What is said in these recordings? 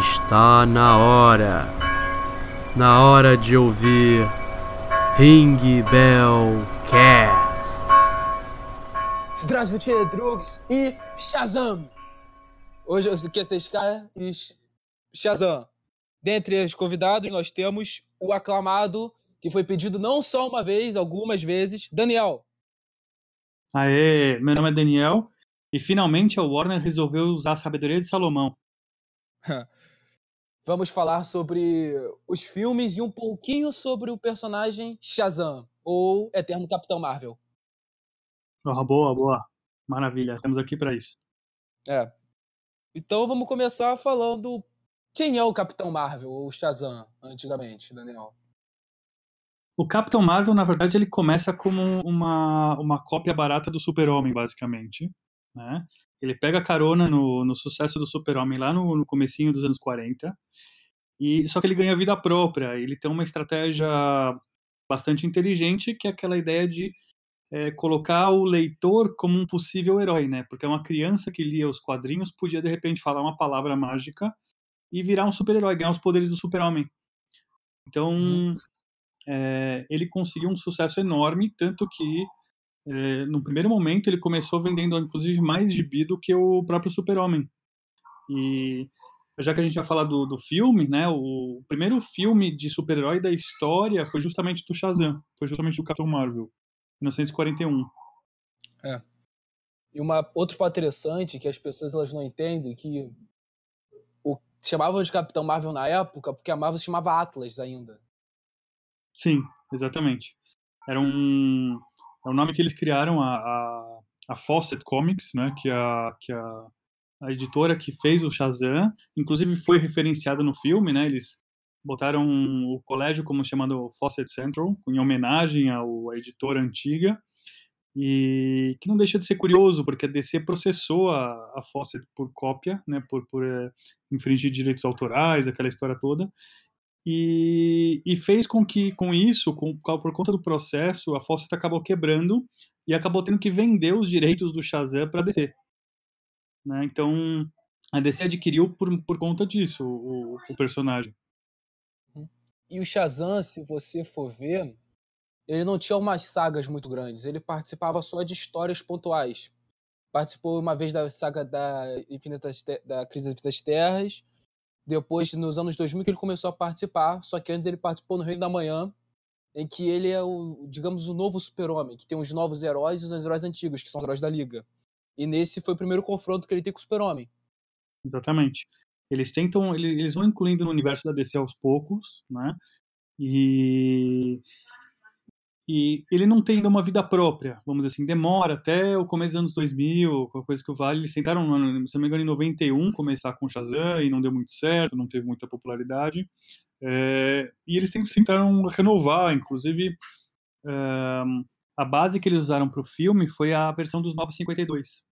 Está na hora. Na hora de ouvir Ring Bell Cast. Здравствуйте, Drugs e Shazam! Hoje eu quero ser Sky e Shazam. Dentre os convidados, nós temos o aclamado, que foi pedido não só uma vez, algumas vezes, Daniel. Aê, meu nome é Daniel e finalmente a Warner resolveu usar a sabedoria de Salomão. Vamos falar sobre os filmes e um pouquinho sobre o personagem Shazam, ou Eterno Capitão Marvel. Oh, boa, boa. Maravilha, estamos aqui para isso. É. Então vamos começar falando quem é o Capitão Marvel, ou Shazam, antigamente, Daniel. O Capitão Marvel, na verdade, ele começa como uma, uma cópia barata do Super-Homem, basicamente. Né? Ele pega carona no, no sucesso do Super-Homem lá no, no comecinho dos anos 40, e só que ele ganha vida própria, ele tem uma estratégia bastante inteligente, que é aquela ideia de é, colocar o leitor como um possível herói, né? Porque uma criança que lia os quadrinhos podia, de repente, falar uma palavra mágica e virar um super-herói, ganhar os poderes do super-homem. Então, uhum. é, ele conseguiu um sucesso enorme, tanto que é, no primeiro momento ele começou vendendo inclusive mais gibi do que o próprio Super-Homem. E já que a gente vai falar do, do filme, né, o primeiro filme de super-herói da história foi justamente do Shazam, foi justamente do Capitão Marvel, 1941. É. E uma outro fato interessante que as pessoas elas não entendem que o chamavam de Capitão Marvel na época porque a Marvel se chamava Atlas ainda. Sim, exatamente. Era um é o nome que eles criaram, a, a, a Fawcett Comics, né, que, é a, que é a, a editora que fez o Shazam, inclusive foi referenciada no filme, né, eles botaram o colégio como chamado Fawcett Central, em homenagem ao, à editora antiga, e que não deixa de ser curioso, porque a DC processou a, a Fawcett por cópia, né, por, por é, infringir direitos autorais, aquela história toda, e, e, fez com que, com isso, com, por conta do processo, a Fawcett acabou quebrando e acabou tendo que vender os direitos do Shazam para a DC. Né? Então, a DC adquiriu por, por conta disso o, o personagem. E o Shazam, se você for ver, ele não tinha umas sagas muito grandes, ele participava só de histórias pontuais. Participou uma vez da saga da, Infinitas, da Crise das Infinitas Terras, depois, nos anos 2000, que ele começou a participar, só que antes ele participou no Reino da Manhã, em que ele é o, digamos, o novo super-homem, que tem os novos heróis e os heróis antigos, que são os heróis da Liga. E nesse foi o primeiro confronto que ele tem com o super-homem. Exatamente. Eles tentam, eles vão incluindo no universo da DC aos poucos, né? E e ele não tem ainda uma vida própria, vamos dizer assim, demora até o começo dos anos 2000, qualquer coisa que o Vale, eles tentaram, se não me engano, em 91 começar com Shazam e não deu muito certo, não teve muita popularidade, é, e eles tentaram renovar, inclusive é, a base que eles usaram para o filme foi a versão dos 952,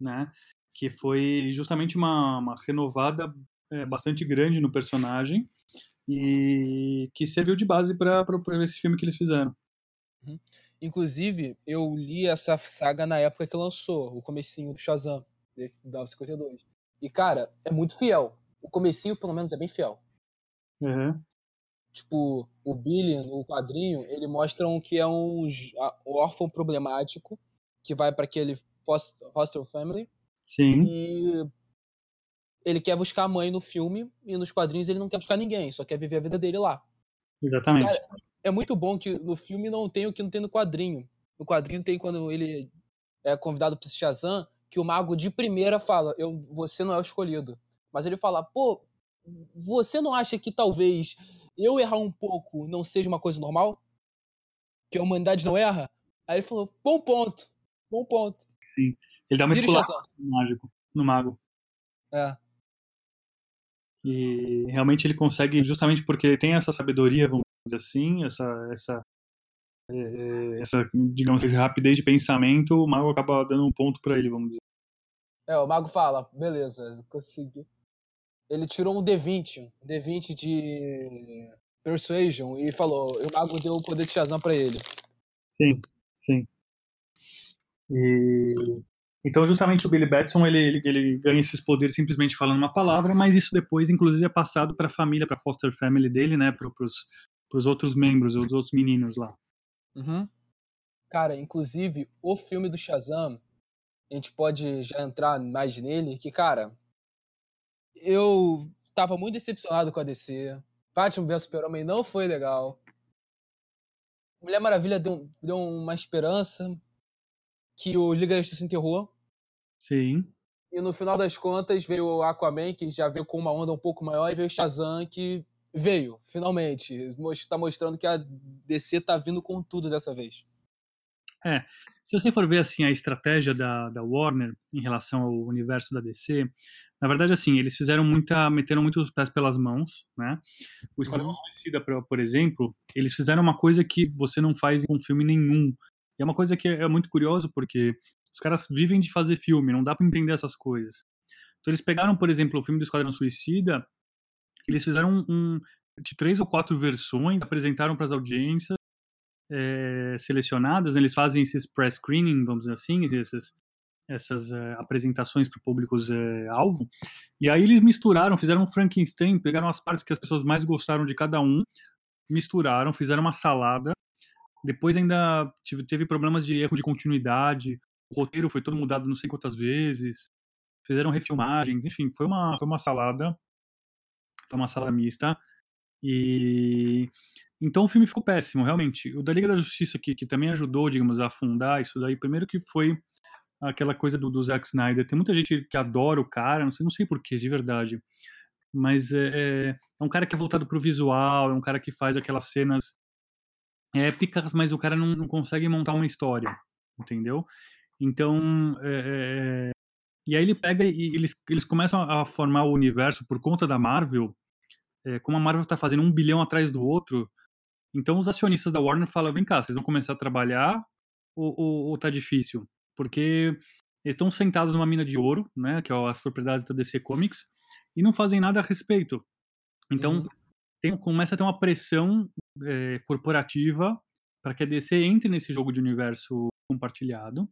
né, que foi justamente uma, uma renovada é, bastante grande no personagem, e que serviu de base para esse filme que eles fizeram. Uhum. Inclusive, eu li essa saga na época que lançou, o comecinho do Shazam, desse da 52. E, cara, é muito fiel. O comecinho, pelo menos, é bem fiel. Uhum. Tipo, o Billy, no quadrinho, ele mostra que é um, um órfão problemático que vai para aquele foster family. Sim. E ele quer buscar a mãe no filme e nos quadrinhos ele não quer buscar ninguém, só quer viver a vida dele lá. Exatamente. Cara, é muito bom que no filme não tem o que não tem no quadrinho. No quadrinho tem quando ele é convidado para Shazam, que o mago de primeira fala: eu, você não é o escolhido. Mas ele fala: pô, você não acha que talvez eu errar um pouco não seja uma coisa normal? Que a humanidade não erra? Aí ele falou: bom ponto, bom ponto. Sim. Ele dá uma esculacha no mágico, no mago. É. E realmente ele consegue, justamente porque ele tem essa sabedoria, vamos dizer assim, essa, essa, é, essa digamos, essa rapidez de pensamento, o mago acaba dando um ponto para ele, vamos dizer. É, o mago fala, beleza, consegui. Ele tirou um D20, um D20 de Persuasion e falou, o mago deu o poder de Shazam pra ele. Sim, sim. E Então, justamente o Billy Batson, ele, ele, ele, ganha esses poderes simplesmente falando uma palavra, mas isso depois, inclusive, é passado para a família, para foster family dele, né, para os outros membros, os outros meninos lá. Uhum. Cara, inclusive, o filme do Shazam, a gente pode já entrar mais nele, que, cara, eu tava muito decepcionado com a DC. Batman vs Super-Homem não foi legal. Mulher Maravilha deu, deu uma esperança que o Liga da Justiça enterrou. Sim. E no final das contas veio o Aquaman, que já veio com uma onda um pouco maior, e veio o Shazam, que veio, finalmente. Está mostrando que a DC tá vindo com tudo dessa vez. É, se você for ver assim a estratégia da, da Warner em relação ao universo da DC, na verdade assim, eles fizeram muita, meteram muito os pés pelas mãos, né? O Esquadrão. Suicida, por exemplo, eles fizeram uma coisa que você não faz em um filme nenhum. E é uma coisa que é muito curioso porque os caras vivem de fazer filme, não dá para entender essas coisas. Então eles pegaram, por exemplo, o filme do Esquadrão Suicida, eles fizeram um, de três ou quatro versões, apresentaram para as audiências é, selecionadas, né? eles fazem esses press screening, vamos dizer assim, esses, essas é, apresentações para públicos é, alvo. E aí eles misturaram, fizeram um Frankenstein, pegaram as partes que as pessoas mais gostaram de cada um, misturaram, fizeram uma salada. Depois ainda tive, teve problemas de erro de continuidade, o roteiro foi todo mudado não sei quantas vezes, fizeram refilmagens, enfim, foi uma, foi uma salada, foi uma salada mista. E então o filme ficou péssimo, realmente. O da Liga da Justiça, que, que também ajudou, digamos, a afundar isso daí, primeiro que foi aquela coisa do, do Zack Snyder. Tem muita gente que adora o cara, não sei, não sei porquê, de verdade. Mas é, é, é um cara que é voltado pro visual, é um cara que faz aquelas cenas épicas, mas o cara não, não consegue montar uma história, entendeu? Então, é, é, e aí ele pega e eles, eles começam a formar o universo por conta da Marvel, é, como a Marvel está fazendo um bilhão atrás do outro, então os acionistas da Warner falam, vem cá, vocês vão começar a trabalhar ou, ou, ou tá difícil? Porque eles estão sentados numa mina de ouro, né, que é as propriedades da DC Comics, e não fazem nada a respeito. Então uhum. tem, começa a ter uma pressão é, corporativa para que a DC entre nesse jogo de universo compartilhado.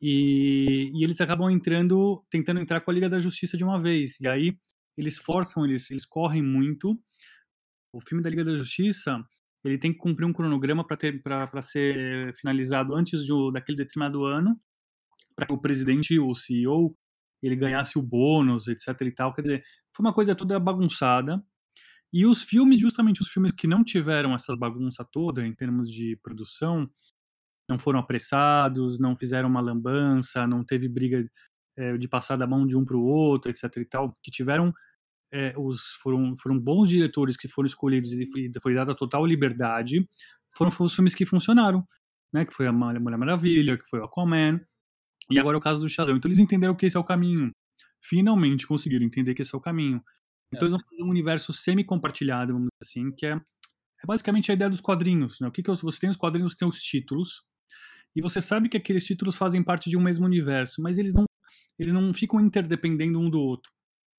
E, e, eles acabam entrando, tentando entrar com a Liga da Justiça de uma vez. E aí eles forçam, eles, eles correm muito. O filme da Liga da Justiça ele tem que cumprir um cronograma para ser finalizado antes de, daquele determinado ano, para que o presidente, o CEO, ele ganhasse o bônus, etc e tal. Quer dizer, foi uma coisa toda bagunçada. E os filmes, justamente os filmes que não tiveram essa bagunça toda em termos de produção, não foram apressados, não fizeram uma lambança, não teve briga é, de passar da mão de um para o outro, etc e tal, que tiveram é, os, foram, foram bons diretores que foram escolhidos e foi, foi dada total liberdade, foram, foram os filmes que funcionaram, né? Que foi a Mulher Maravilha, que foi o Aquaman, e agora é o caso do Shazam. Então eles entenderam que esse é o caminho. Finalmente conseguiram entender que esse é o caminho. Então eles vão fazer um universo semi-compartilhado, vamos dizer assim, que é, é basicamente a ideia dos quadrinhos. Né? O que, que você tem os quadrinhos, você tem os títulos, e você sabe que aqueles títulos fazem parte de um mesmo universo, mas eles não, eles não ficam interdependendo um do outro.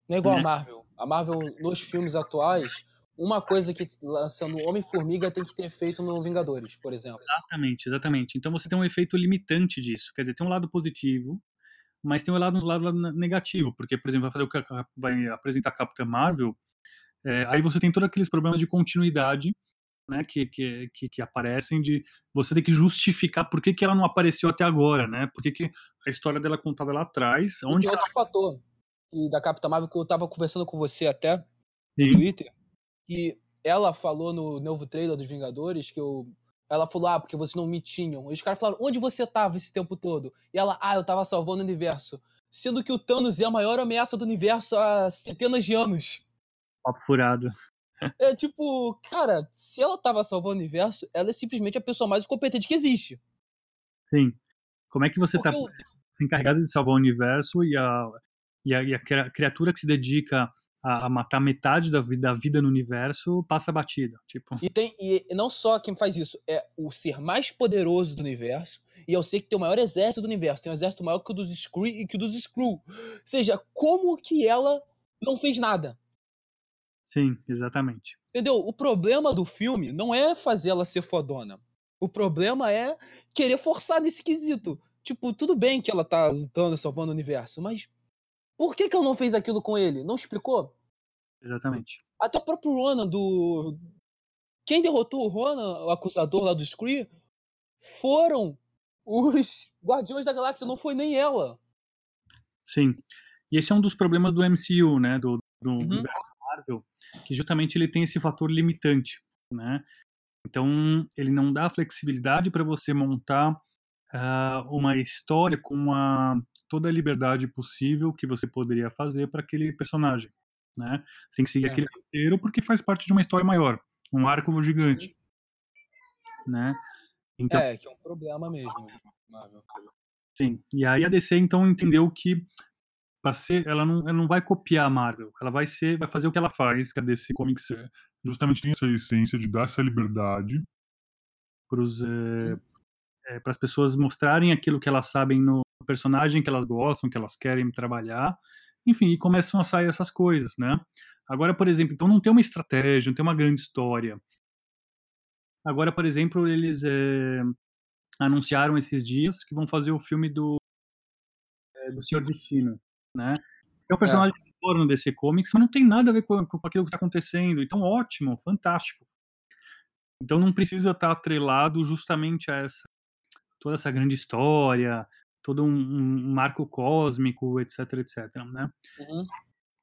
Não é igual né? a Marvel. A Marvel, nos filmes atuais, uma coisa que lançando Homem-Formiga tem que ter feito no Vingadores, por exemplo. Exatamente, exatamente. Então você tem um efeito limitante disso. Quer dizer, tem um lado positivo, mas tem um lado, lado negativo, porque, por exemplo, vai fazer o que vai apresentar a Capitã Marvel, é, aí você tem todos aqueles problemas de continuidade, né, que, que, que, que, aparecem de você ter que justificar por que, que ela não apareceu até agora, né? Por que, que a história dela é contada lá atrás. Onde e outro ela... fator e da Capitã Marvel que eu tava conversando com você até Sim. no Twitter. E ela falou no novo trailer dos Vingadores que eu. Ela falou, ah, porque vocês não me tinham. E os caras falaram, onde você tava esse tempo todo? E ela, ah, eu tava salvando o universo. Sendo que o Thanos é a maior ameaça do universo há centenas de anos. Papo furado. É tipo, cara, se ela tava salvando o universo, ela é simplesmente a pessoa mais competente que existe. Sim. Como é que você Porque tá eu... encarregado de salvar o universo e a, e a, e a criatura que se dedica a, a matar metade da vida, da vida no universo passa batida. Tipo. E, tem, e não só quem faz isso, é o ser mais poderoso do universo, e eu sei que tem o maior exército do universo, tem um exército maior que o dos Skrull e que o dos Skrull. Ou seja, como que ela não fez nada? Sim, exatamente. Entendeu? O problema do filme não é fazer ela ser fodona. O problema é querer forçar nesse quesito. Tipo, tudo bem que ela tá lutando, salvando o universo, mas por que, que ela não fez aquilo com ele? Não explicou? Exatamente. Até o próprio Ronan do. Quem derrotou o Ronan, o acusador lá do Scree, foram os Guardiões da Galáxia, não foi nem ela. Sim. E esse é um dos problemas do MCU, né? Do, do Uhum. universo Marvel, que justamente ele tem esse fator limitante, né? Então, ele não dá flexibilidade para você montar ah, uma história com a, toda a liberdade possível que você poderia fazer para aquele personagem, né? Você tem que seguir É. aquele roteiro porque faz parte de uma história maior, um arco gigante, né? Então, É, que é um problema mesmo, Marvel. Sim. E aí a DC então entendeu que pra ser, ela não, ela não vai copiar a Marvel, ela vai ser, vai fazer o que ela faz, que a DC Comics é, Justamente tem essa essência de dar essa liberdade. para as pessoas mostrarem aquilo que elas sabem no personagem que elas gostam, que elas querem trabalhar, enfim, e começam a sair essas coisas, né? Agora, por exemplo, então não tem uma estratégia, não tem uma grande história. Agora, por exemplo, eles é, anunciaram esses dias que vão fazer o filme do é, do Senhor Destino, né? É um personagem que fora no DC Comics, mas não tem nada a ver com, com aquilo que está acontecendo. Então, ótimo, fantástico. Então, não precisa estar atrelado justamente a essa toda essa grande história, todo um, um marco cósmico, etc, etc, né? Uhum.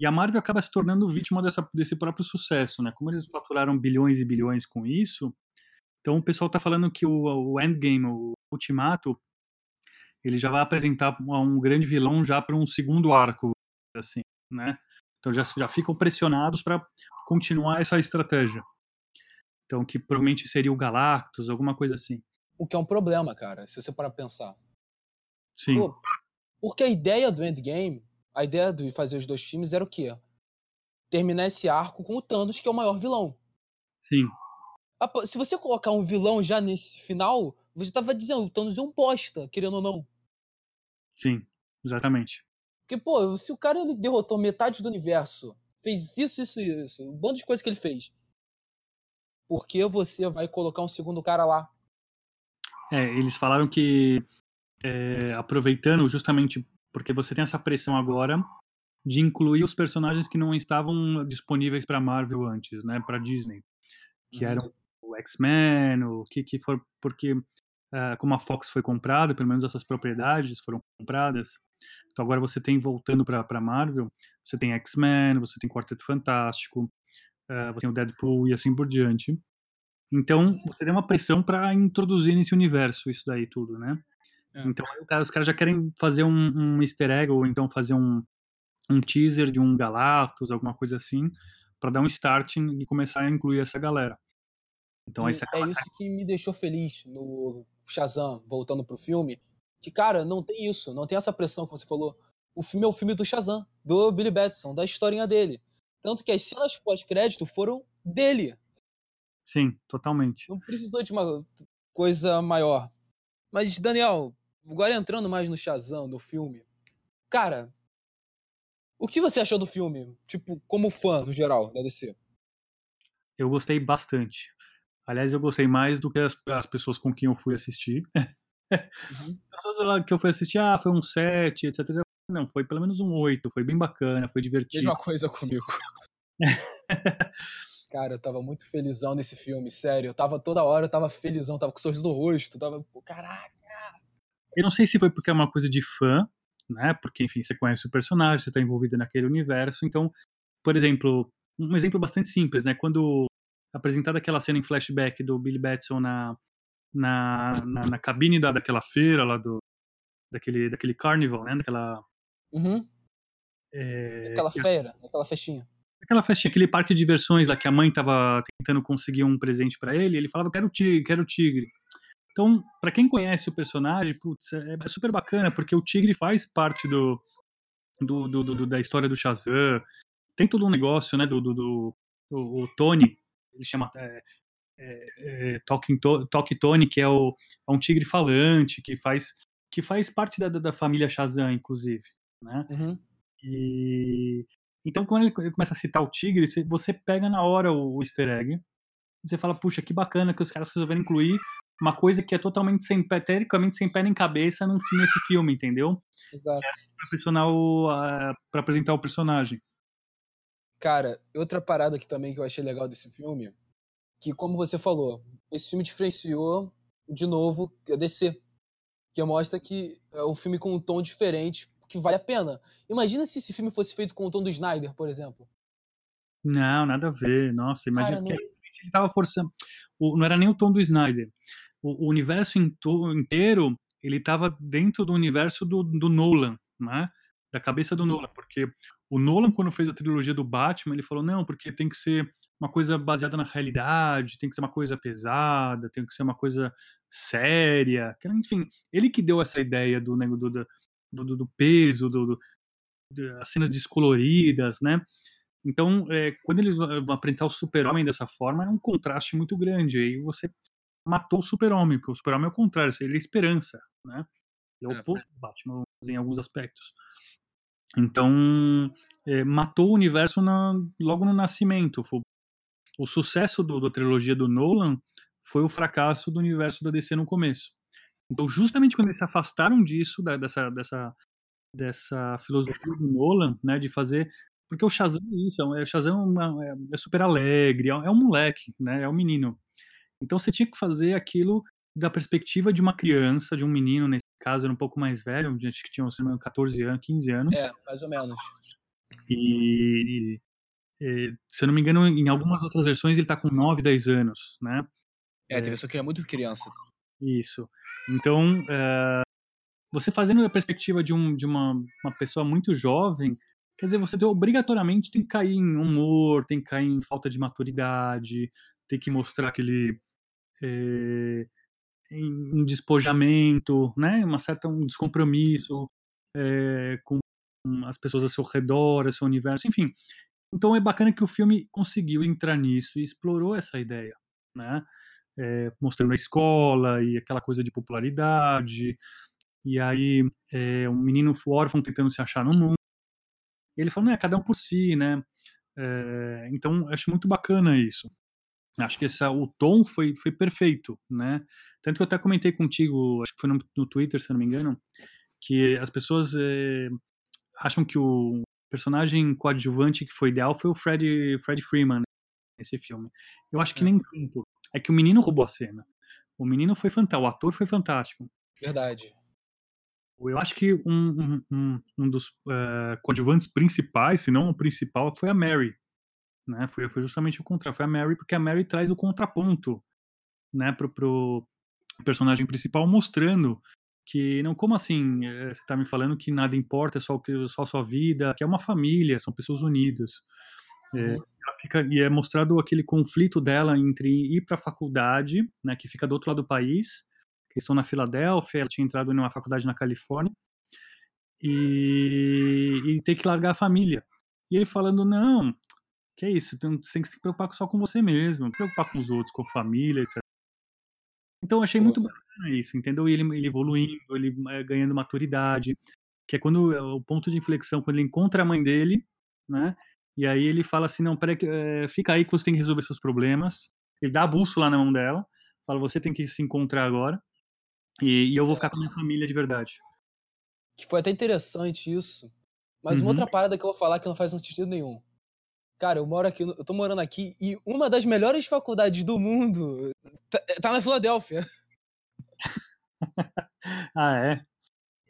E a Marvel acaba se tornando vítima dessa, desse próprio sucesso, né? Como eles faturaram bilhões e bilhões com isso, então o pessoal tá falando que o, o Endgame, o Ultimato, ele já vai apresentar um grande vilão já para um segundo arco, assim, né? Então já, já ficam pressionados para continuar essa estratégia. Então que provavelmente seria o Galactus, alguma coisa assim. O que é um problema, cara, se você parar pensar. Sim, Pô, porque a ideia do Endgame, a ideia de fazer os dois times era o quê? Terminar esse arco com o Thanos, que é o maior vilão. sim, Se você colocar um vilão já nesse final, você tava dizendo, o Thanos é um bosta, querendo ou não. sim, exatamente. Porque, pô, se o cara ele derrotou metade do universo, fez isso, isso e isso, um bando de coisas que ele fez. Por que você vai colocar um segundo cara lá? É, eles falaram que é, aproveitando justamente porque você tem essa pressão agora de incluir os personagens que não estavam disponíveis para Marvel antes, né, para Disney, que Uhum. eram o X-Men, o que que for, porque ah, como a Fox foi comprada, pelo menos essas propriedades foram compradas, então agora você tem voltando para Marvel, você tem X-Men, você tem Quarteto Fantástico, ah, você tem o Deadpool e assim por diante. Então, você tem uma pressão para introduzir nesse universo isso daí tudo, né? É. Então, cara- os caras já querem fazer um, um easter egg ou então fazer um, um teaser de um Galactus, alguma coisa assim, para dar um start e começar a incluir essa galera. Então, aí E você é isso que me deixou feliz no Shazam, voltando pro filme. Que, cara, não tem isso, não tem essa pressão que você falou. O filme é o filme do Shazam, do Billy Batson, da historinha dele. Tanto que as cenas pós-crédito foram dele. Sim, totalmente. Não precisou de uma coisa maior. Mas, Daniel, agora entrando mais no Shazam, no filme. Cara, o que você achou do filme? Tipo, como fã, no geral, da DC? Eu gostei bastante. Aliás, eu gostei mais do que as, as pessoas com quem eu fui assistir. Uhum. As pessoas lá que eu fui assistir, ah, foi um 7, etc. Não, foi pelo menos um 8, foi bem bacana, foi divertido. Mesma coisa comigo. Cara, eu tava muito felizão nesse filme, sério. Eu tava toda hora, eu tava felizão, tava com sorriso no rosto, tava, pô, caraca. Eu não sei se foi porque é uma coisa de fã, né? Porque, enfim, você conhece o personagem, você tá envolvido naquele universo. Então, por exemplo, um exemplo bastante simples, né? Quando apresentada aquela cena em flashback do Billy Batson na, na, na, na cabine da, daquela feira lá do. Daquele, daquele carnival, né? Daquela. Uhum. É, Aquela feira, aquela festinha. aquela festinha, aquele parque de diversões lá que a mãe tava tentando conseguir um presente pra ele, ele falava, quero tigre, quero tigre. Então, pra quem conhece o personagem, putz, é, é super bacana, porque o tigre faz parte do, do, do- do- da história do Shazam. Tem todo um negócio, né, do, do, o, Tony, ele chama é, é, é, Talking Talk Tony, que é, o, é um tigre falante, que faz, que faz parte da, da- família Shazam, inclusive, né? Uhum. E então quando ele começa a citar o tigre, você- pega na hora o, o easter egg. Você fala, puxa, que bacana que os caras resolveram incluir uma coisa que é totalmente sem pé, teoricamente sem pé nem cabeça num, nesse filme, entendeu? Exato. Pra, personar o, a- pra apresentar o personagem. Cara, outra parada que também que eu achei legal desse filme, que como você falou, esse filme diferenciou de novo a DC, que mostra que é um filme com um tom diferente, que vale a pena. Imagina se esse filme fosse feito com o tom do Snyder, por exemplo. Não, nada a ver. Nossa, imagina Cara, que não- ele tava forçando. não era nem o tom do Snyder. O, o universo inteiro, ele tava dentro do universo do, do Nolan, né? Da cabeça do Nolan, porque o Nolan, quando fez a trilogia do Batman, ele falou, não, porque tem que ser uma coisa baseada na realidade, tem que ser uma coisa pesada, tem que ser uma coisa séria. Enfim, ele que deu essa ideia do, nego- do, do, do, peso, do, do, das cenas descoloridas, né? Então, é, quando eles vão apresentar o super-homem dessa forma, é um contraste muito grande. Aí você matou o super-homem, porque o super-homem é o contrário, ele é esperança, né? Ele é o É. oposto do Batman em alguns aspectos. Então, é, matou o universo na- logo no nascimento. Foi- o sucesso do, da trilogia do Nolan foi o fracasso do universo da DC no começo. Então, justamente quando eles se afastaram disso, da- dessa, dessa, dessa filosofia do Nolan, né, de fazer porque o Shazam é isso, é é, o Shazam é, uma- é- super alegre, é, é um moleque, né, é um menino. Então você tinha que fazer aquilo da perspectiva de uma criança, de um menino, nesse caso era um pouco mais velho, acho que tinha se não me engano, 14 anos, 15 anos, É, mais ou menos. e, e, se eu não me engano, em algumas outras versões ele tá com 9, 10 anos, né? É, teve só que ele é muito criança. Isso. Então, eh, você fazendo a perspectiva de, um, de uma, uma pessoa muito jovem, quer dizer, você tem- obrigatoriamente tem que cair em humor, tem que cair em falta de maturidade, tem que mostrar aquele eh, em, despojamento, né? Uma certa um descompromisso eh, com as pessoas ao seu redor, ao seu universo, enfim. Então é bacana que o filme conseguiu entrar nisso e explorou essa ideia, né? É, mostrando a escola e aquela coisa de popularidade, e aí é, um menino órfão tentando se achar no mundo. Ele falou, né, cada um por si, né? É, então, acho muito bacana isso. Acho que essa, o tom foi, foi perfeito, né? Tanto que eu até comentei contigo, acho que foi no, no Twitter, se não me engano, que as pessoas é, acham que o personagem coadjuvante que foi ideal foi o Fred, Fred Freeman nesse filme. Eu acho que É. nem tanto. É que o menino roubou a cena. O menino foi fantástico, o ator foi fantástico. Verdade. Eu acho que um, um, um, dos eh, coadjuvantes principais, se não o principal, foi a Mary. Né? Foi, foi justamente o contrário. Foi a Mary, porque a Mary traz o contraponto né, pro, pro personagem principal, mostrando que, não como assim, eh, você tá me falando que nada importa, é só, que- só a sua vida, que é uma família, são pessoas unidas. É, Uhum. ela fica, e é mostrado aquele conflito dela entre ir para a faculdade, né, que fica do outro lado do país, que estão na Filadélfia, ela tinha entrado em uma faculdade na Califórnia, e, e ter que largar a família. E ele falando, não, que é isso, tem- você tem que se preocupar só com você mesmo, não preocupar com os outros, com a família, etc. Então eu achei muito bacana isso, entendeu? E ele, ele evoluindo, ele eh, ganhando maturidade, que é quando é o ponto de inflexão, quando ele encontra a mãe dele, né? E aí ele fala assim, não, peraí, eh, fica aí que você tem que resolver seus problemas. Ele dá a bússola na mão dela, fala, você tem que se encontrar agora, e, e eu vou ficar com a minha família de verdade. Que foi até interessante isso. Mas uma Uhum. outra parada que eu vou falar que não faz sentido nenhum. Cara, eu moro aqui, eu tô morando aqui e uma das melhores faculdades do mundo tá, tá na Filadélfia. Ah, é?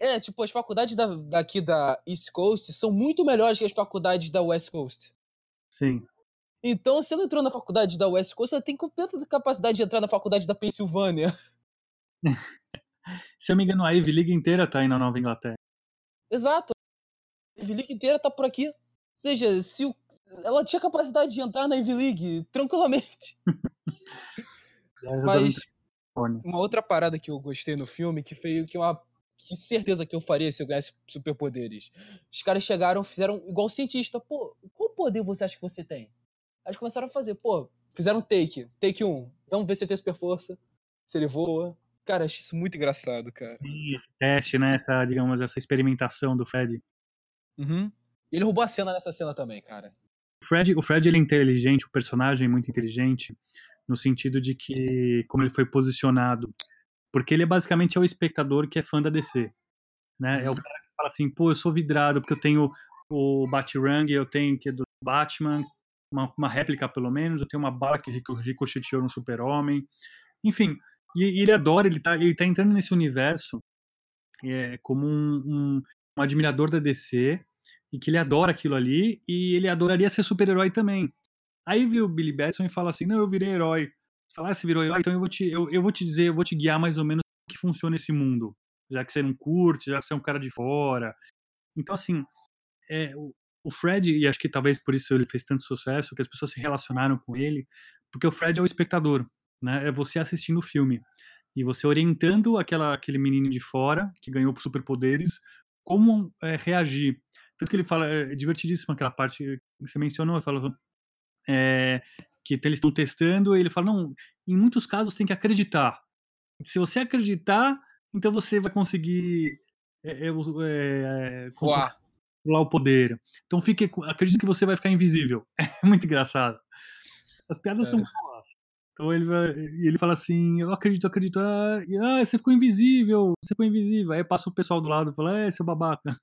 É, tipo, as faculdades da, daqui da East Coast são muito melhores que as faculdades da West Coast. Sim. Então, se ela entrou na faculdade da West Coast, ela tem completa capacidade de entrar na faculdade da Pensilvânia. Se eu me engano, a Ivy League inteira tá aí na Nova Inglaterra. Exato. A Ivy League inteira tá por aqui. Seja, se o- ela tinha capacidade de entrar na Ivy League tranquilamente. Mas uma outra parada que eu gostei no filme, que foi que uma que certeza que eu faria se eu ganhasse superpoderes. Os caras chegaram, fizeram igual cientista. Pô, qual poder você acha que você tem? Aí eles começaram a fazer, pô, fizeram um take, take um. Vamos ver se ele tem super força, se ele voa. Cara, achei isso muito engraçado, cara. Sim, esse teste, né? Essa, digamos, essa experimentação do Fred. Uhum. E ele roubou a cena nessa cena também, cara. O Fred, o Fred ele é inteligente, o personagem é muito inteligente, no sentido de que como ele foi posicionado, porque ele é basicamente é o espectador que é fã da DC, né? É o Uhum. cara que fala assim, pô, eu sou vidrado porque eu tenho o Batirang, eu tenho que é do Batman, uma, uma réplica pelo menos, eu tenho uma bala que rico- ricocheteou no Super-Homem, enfim, e, e ele adora, ele tá, ele tá entrando nesse universo é, como um, um, um admirador da DC e que ele adora aquilo ali e ele adoraria ser super-herói também. Aí vira o Billy Batson e fala assim: Não, eu virei herói. Você fala, ah, você virou herói, então eu vou, te, eu, eu vou te dizer, eu vou te guiar mais ou menos como que funciona esse mundo. Já que você não curte, já que você é um cara de fora. Então, assim, é, o, o Fred, e acho que talvez por isso ele fez tanto sucesso, que as pessoas se relacionaram com ele, porque o Fred é o espectador, né? É você assistindo o filme e você orientando aquela, aquele menino de fora que ganhou superpoderes como é, reagir. Tanto que ele fala, é divertidíssimo aquela parte que você mencionou, ele fala é, que eles estão testando, e ele fala, não, em muitos casos tem que acreditar. Se você acreditar, então você vai conseguir é, é, é, Voar. controlar o poder. Então fique, acredite que você vai ficar invisível. É muito engraçado. As piadas É. são boas. Então ele vai, ele fala assim, eu acredito, acredito, ah, ah, você ficou invisível, você ficou invisível. Aí passa o pessoal do lado e fala, é, seu babaca.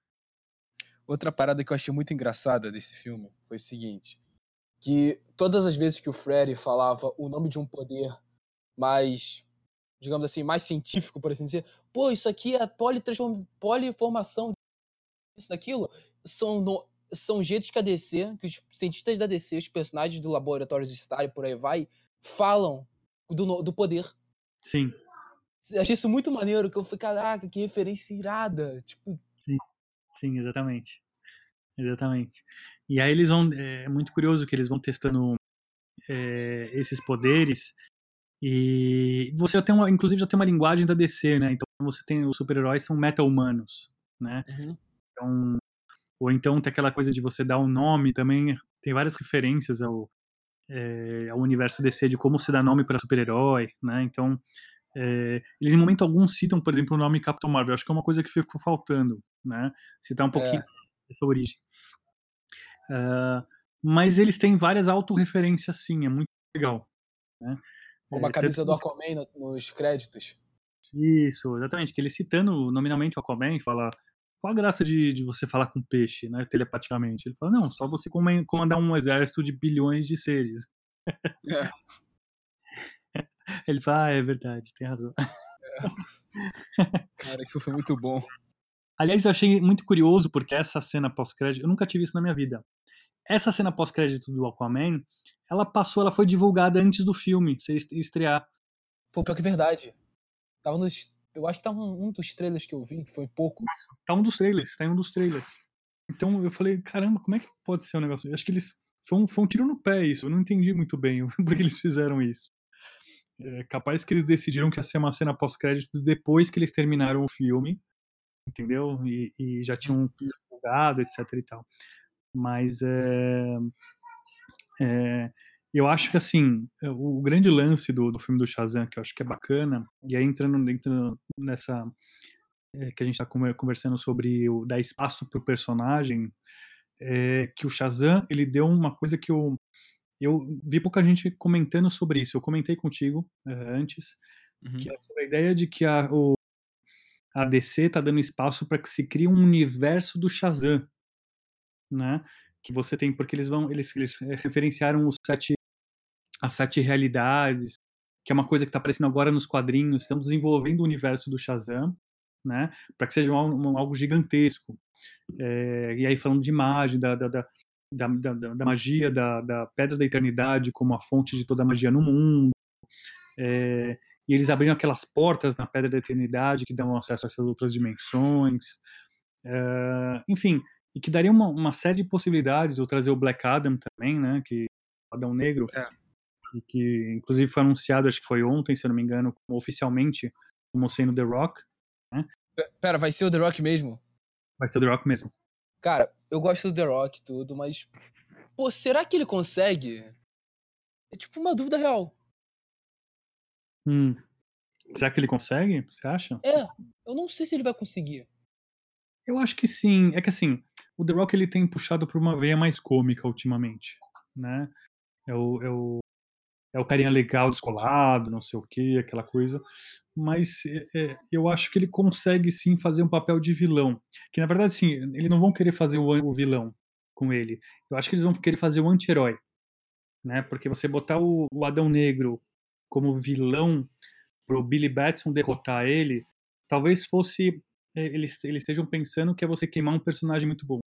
Outra parada que eu achei muito engraçada desse filme foi o seguinte: que todas as vezes que o Freddy falava o nome de um poder mais, digamos assim, mais científico, por assim dizer, pô, isso aqui é poliformação, isso, daquilo, são, no- são jeitos que a DC, que os cientistas da DC, os personagens do Laboratório Star e por aí vai, falam do, do poder. Sim, Eu achei isso muito maneiro, que eu falei, caraca, que referência irada. Tipo, sim, exatamente. Exatamente. E aí eles vão, é muito curioso que eles vão testando é, esses poderes e você já tem uma, inclusive já tem uma linguagem da DC, né? Então você tem os super-heróis são meta-humanos, né? uhum, Então, ou então tem aquela coisa de você dar um nome também. Tem várias referências ao, é, ao universo DC de como se dá nome para super-herói, né? Então, é, eles em momento algum citam, por exemplo, o nome Capitão Marvel. Acho que é uma coisa que ficou faltando, né? Citar um pouquinho essa origem. Ah, mas eles têm várias autorreferências, sim, é muito legal. Né? como a É, camisa tanto do Aquaman no- nos créditos. Isso, exatamente. Que ele citando nominalmente o Aquaman, fala qual a graça de, de você falar com peixe, né, telepaticamente? Ele fala, não, só você comandar um exército de bilhões de seres. É. Ele fala, ah, é verdade, tem razão. Cara, isso foi muito bom. Aliás, eu achei muito curioso, porque essa cena pós-crédito, eu nunca tive isso na minha vida. Essa cena pós-crédito do Aquaman, ela passou, ela foi divulgada antes do filme est- estrear. Pô, pior que é verdade. Tava nos. Eu acho que tava um um dos trailers que eu vi, que foi pouco. Tá um dos trailers, tá em um dos trailers. Então eu falei, caramba, como é que pode ser um negócio? Eu acho que eles. Foi um, foi um tiro no pé isso, eu não entendi muito bem por que eles fizeram isso. É capaz que eles decidiram que ia ser uma cena pós-crédito depois que eles terminaram o filme, entendeu? E, e já tinham divulgado, etc e tal. Mas é, é, eu acho que assim, o grande lance do, do filme do Shazam, que eu acho que é bacana, e aí entrando, entrando nessa é, que a gente está conversando sobre o dar espaço para o personagem, é, que o Shazam ele deu uma coisa que eu eu vi pouca gente comentando sobre isso. Eu comentei contigo é, antes, Uhum. que é sobre a ideia de que a, o, a DC está dando espaço para que se crie um universo do Shazam, né? Que você tem porque eles vão eles, eles referenciaram os sete as sete realidades, que é uma coisa que está aparecendo agora nos quadrinhos. Estão desenvolvendo o universo do Shazam, né? Para que seja um, um, algo gigantesco. É, e aí falando de imagem, da, da, da, da, da magia da, da, Pedra da Eternidade como a fonte de toda a magia no mundo. É, e eles abriram aquelas portas na Pedra da Eternidade que dão acesso a essas outras dimensões. É, enfim, e que daria uma, uma, série de possibilidades. Eu trazer o Black Adam também, né? Que Adão Negro. É. E que inclusive foi anunciado, acho que foi ontem, se eu não me engano, oficialmente como sendo The Rock. Né? Pera, vai ser o The Rock mesmo? Vai ser o The Rock mesmo. Cara, eu gosto do The Rock e tudo, mas. Pô, será que ele consegue? É tipo uma dúvida real. Hum. Será que ele consegue? Você acha? É, eu não sei se ele vai conseguir. Eu acho que sim. É que assim, o The Rock ele tem puxado por uma veia mais cômica ultimamente, né? É o, é o, carinha legal, descolado, não sei o que, aquela coisa. Mas é, é, eu acho que ele consegue sim fazer um papel de vilão. Que na verdade, sim, eles não vão querer fazer o, o vilão com ele. Eu acho que eles vão querer fazer o anti-herói. Né? Porque você botar o, o Adão Negro como vilão pro Billy Batson derrotar ele, talvez fosse é, eles, eles estejam pensando que é você queimar um personagem muito bom.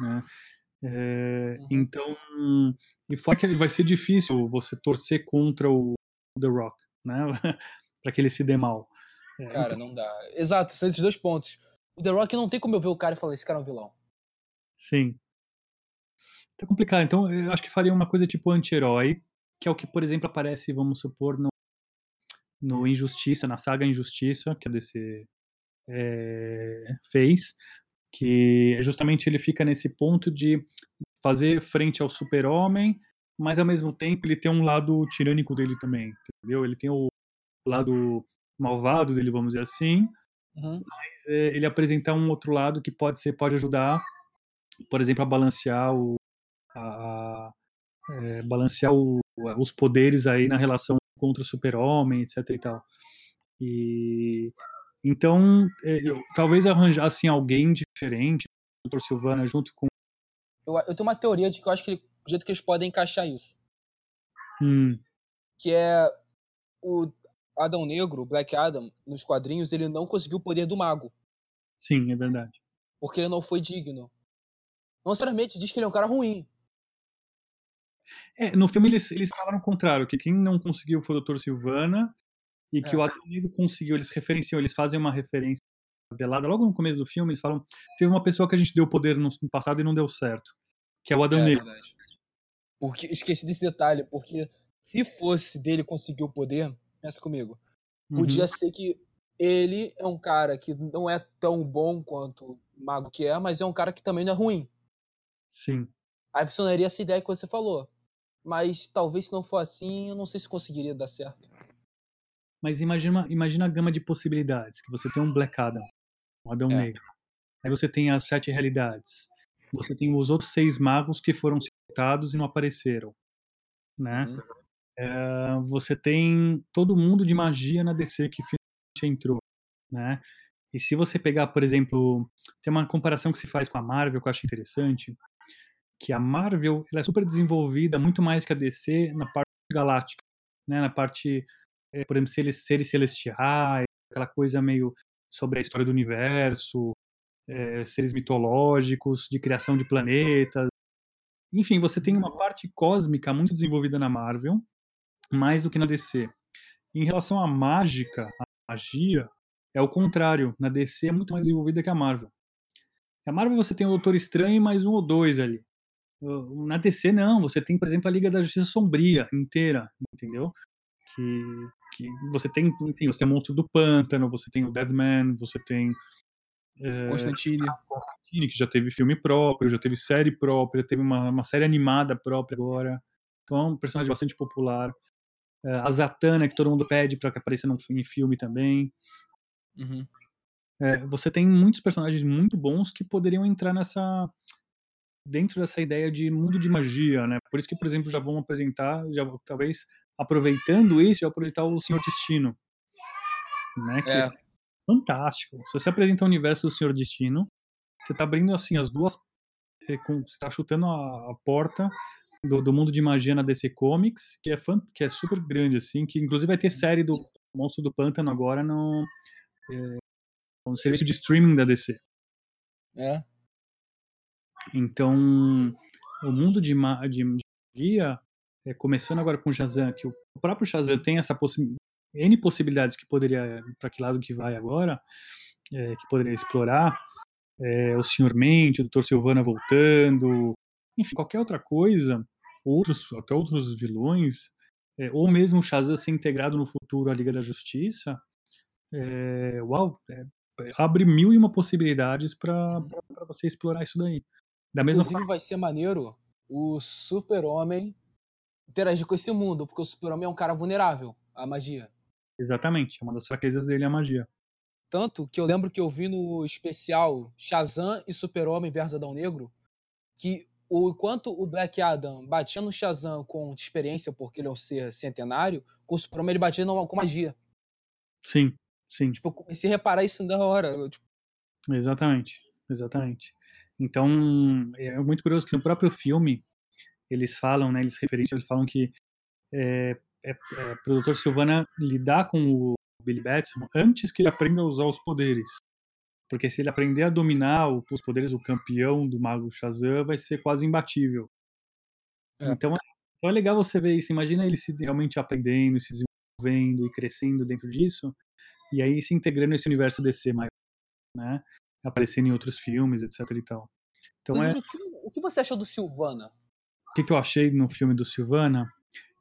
Né? É, uhum. Então, e fora que vai ser difícil você torcer contra o The Rock, né? para que ele se dê mal. É, cara, então... não dá. Exato, são esses dois pontos. O The Rock não tem como eu ver o cara e falar, esse cara é um vilão. Sim. Tá complicado. Então, eu acho que faria uma coisa tipo anti-herói, que é o que, por exemplo, aparece, vamos supor, no, no Injustiça, na saga Injustiça, que a DC é, fez, que justamente ele fica nesse ponto de fazer frente ao super-homem, mas ao mesmo tempo ele tem um lado tirânico dele também, entendeu? Ele tem o lado malvado dele, vamos dizer assim, uhum. mas é, ele apresentar um outro lado que pode ser, pode ajudar, por exemplo, a balancear o, a é, balancear o, os poderes aí na relação contra o super-homem, etc e tal. E então, é, eu, talvez arranjar assim, alguém diferente, o Dr. Silvana, junto com. Eu, eu, tenho uma teoria de que eu acho que o jeito que eles podem encaixar isso. Hum. Que é o Adão Negro, Black Adam, nos quadrinhos, ele não conseguiu o poder do mago. Sim, é verdade. Porque ele não foi digno. Não necessariamente diz que ele é um cara ruim. É, no filme eles, eles falaram o contrário, que quem não conseguiu foi o Dr. Silvana e que é. o Adão Negro conseguiu, eles referenciam, eles fazem uma referência velada logo no começo do filme, eles falam, teve uma pessoa que a gente deu poder no passado e não deu certo, que é o Adão é, Negro. Verdade. Porque esqueci desse detalhe, porque se fosse dele conseguir o poder, pensa comigo, podia uhum. ser que ele é um cara que não é tão bom quanto o mago que é, mas é um cara que também não é ruim. Sim. Aí funcionaria essa ideia que você falou. Mas talvez se não for assim, eu não sei se conseguiria dar certo. Mas imagina, imagina a gama de possibilidades, que você tem um Black Adam, um Adão é. Negro. Aí você tem as sete realidades. Você tem os outros seis magos que foram citados e não apareceram, né? Uhum. É, você tem todo mundo de magia na DC que finalmente entrou, né? E se você pegar, por exemplo, tem uma comparação que se faz com a Marvel que eu acho interessante, que a Marvel ela é super desenvolvida, muito mais que a DC na parte galáctica, né? Na parte é, por exemplo, seres, seres celestiais, aquela coisa meio sobre a história do universo, é, seres mitológicos, de criação de planetas. Enfim, você tem uma parte cósmica muito desenvolvida na Marvel, mais do que na DC. Em relação à mágica, a magia, é o contrário. Na DC é muito mais desenvolvida que a Marvel. A Marvel você tem o Doutor Estranho e mais um ou dois ali. Na DC não, você tem, por exemplo, a Liga da Justiça Sombria inteira, entendeu? Que que você tem, enfim, você tem o Monstro do Pântano, você tem o Deadman, você tem é, Constantine. Constantine, que já teve filme próprio, já teve série própria, teve uma, uma série animada própria agora. Então é um personagem bastante popular. É, a Zatanna, que todo mundo pede para que apareça no, em filme também. Uhum. É, você tem muitos personagens muito bons que poderiam entrar nessa dentro dessa ideia de mundo de magia, né? Por isso que, por exemplo, já vão apresentar, já talvez aproveitando isso, eu aproveitar o Senhor Destino. Né? Que é. é fantástico. Se você apresenta o universo do Senhor Destino, você está abrindo assim as duas. É, você está chutando a, a porta do, do, mundo de magia na DC Comics, que é, fan, que é super grande, assim, que inclusive vai ter série do Monstro do Pântano agora no, é, no serviço de streaming da DC. É. Então, o mundo de, de magia é, começando agora com o Shazam, que o próprio Shazam tem essa possibilidade, N possibilidades que poderia, para que lado que vai agora, é, que poderia explorar, é, o Sr. Mente, o Dr. Silvana voltando, enfim, qualquer outra coisa, outros, até outros vilões, é, ou mesmo o Shazam ser integrado no futuro à Liga da Justiça, é, uau, é, abre mil e uma possibilidades para você explorar isso daí. Da mesma Inclusive forma... vai ser maneiro o Super-Homem interagir com esse mundo, porque o super-homem é um cara vulnerável à magia. Exatamente, uma das fraquezas dele é a magia. Tanto que eu lembro que eu vi no especial Shazam e Super-Homem versus Adão Negro, que o, enquanto o Black Adam batia no Shazam com experiência, porque ele é um ser centenário, com o Superman ele batia com magia. Sim, sim. Tipo, eu comecei a reparar isso da hora. eu, tipo, Exatamente, exatamente. Então, é muito curioso que no próprio filme eles falam, né, eles referenciam, eles falam que é, é, é pro Dr. Silvana lidar com o Billy Batson antes que ele aprenda a usar os poderes. Porque se ele aprender a dominar o- os poderes do campeão do Mago Shazam, vai ser quase imbatível. É. Então, é- então é legal você ver isso. Imagina ele se realmente aprendendo, se desenvolvendo e crescendo dentro disso, e aí se integrando nesse universo DC mais, né? Aparecendo em outros filmes, etc e tal. Então é no filme, o que você achou do Silvana? O que, que eu achei no filme do Silvana.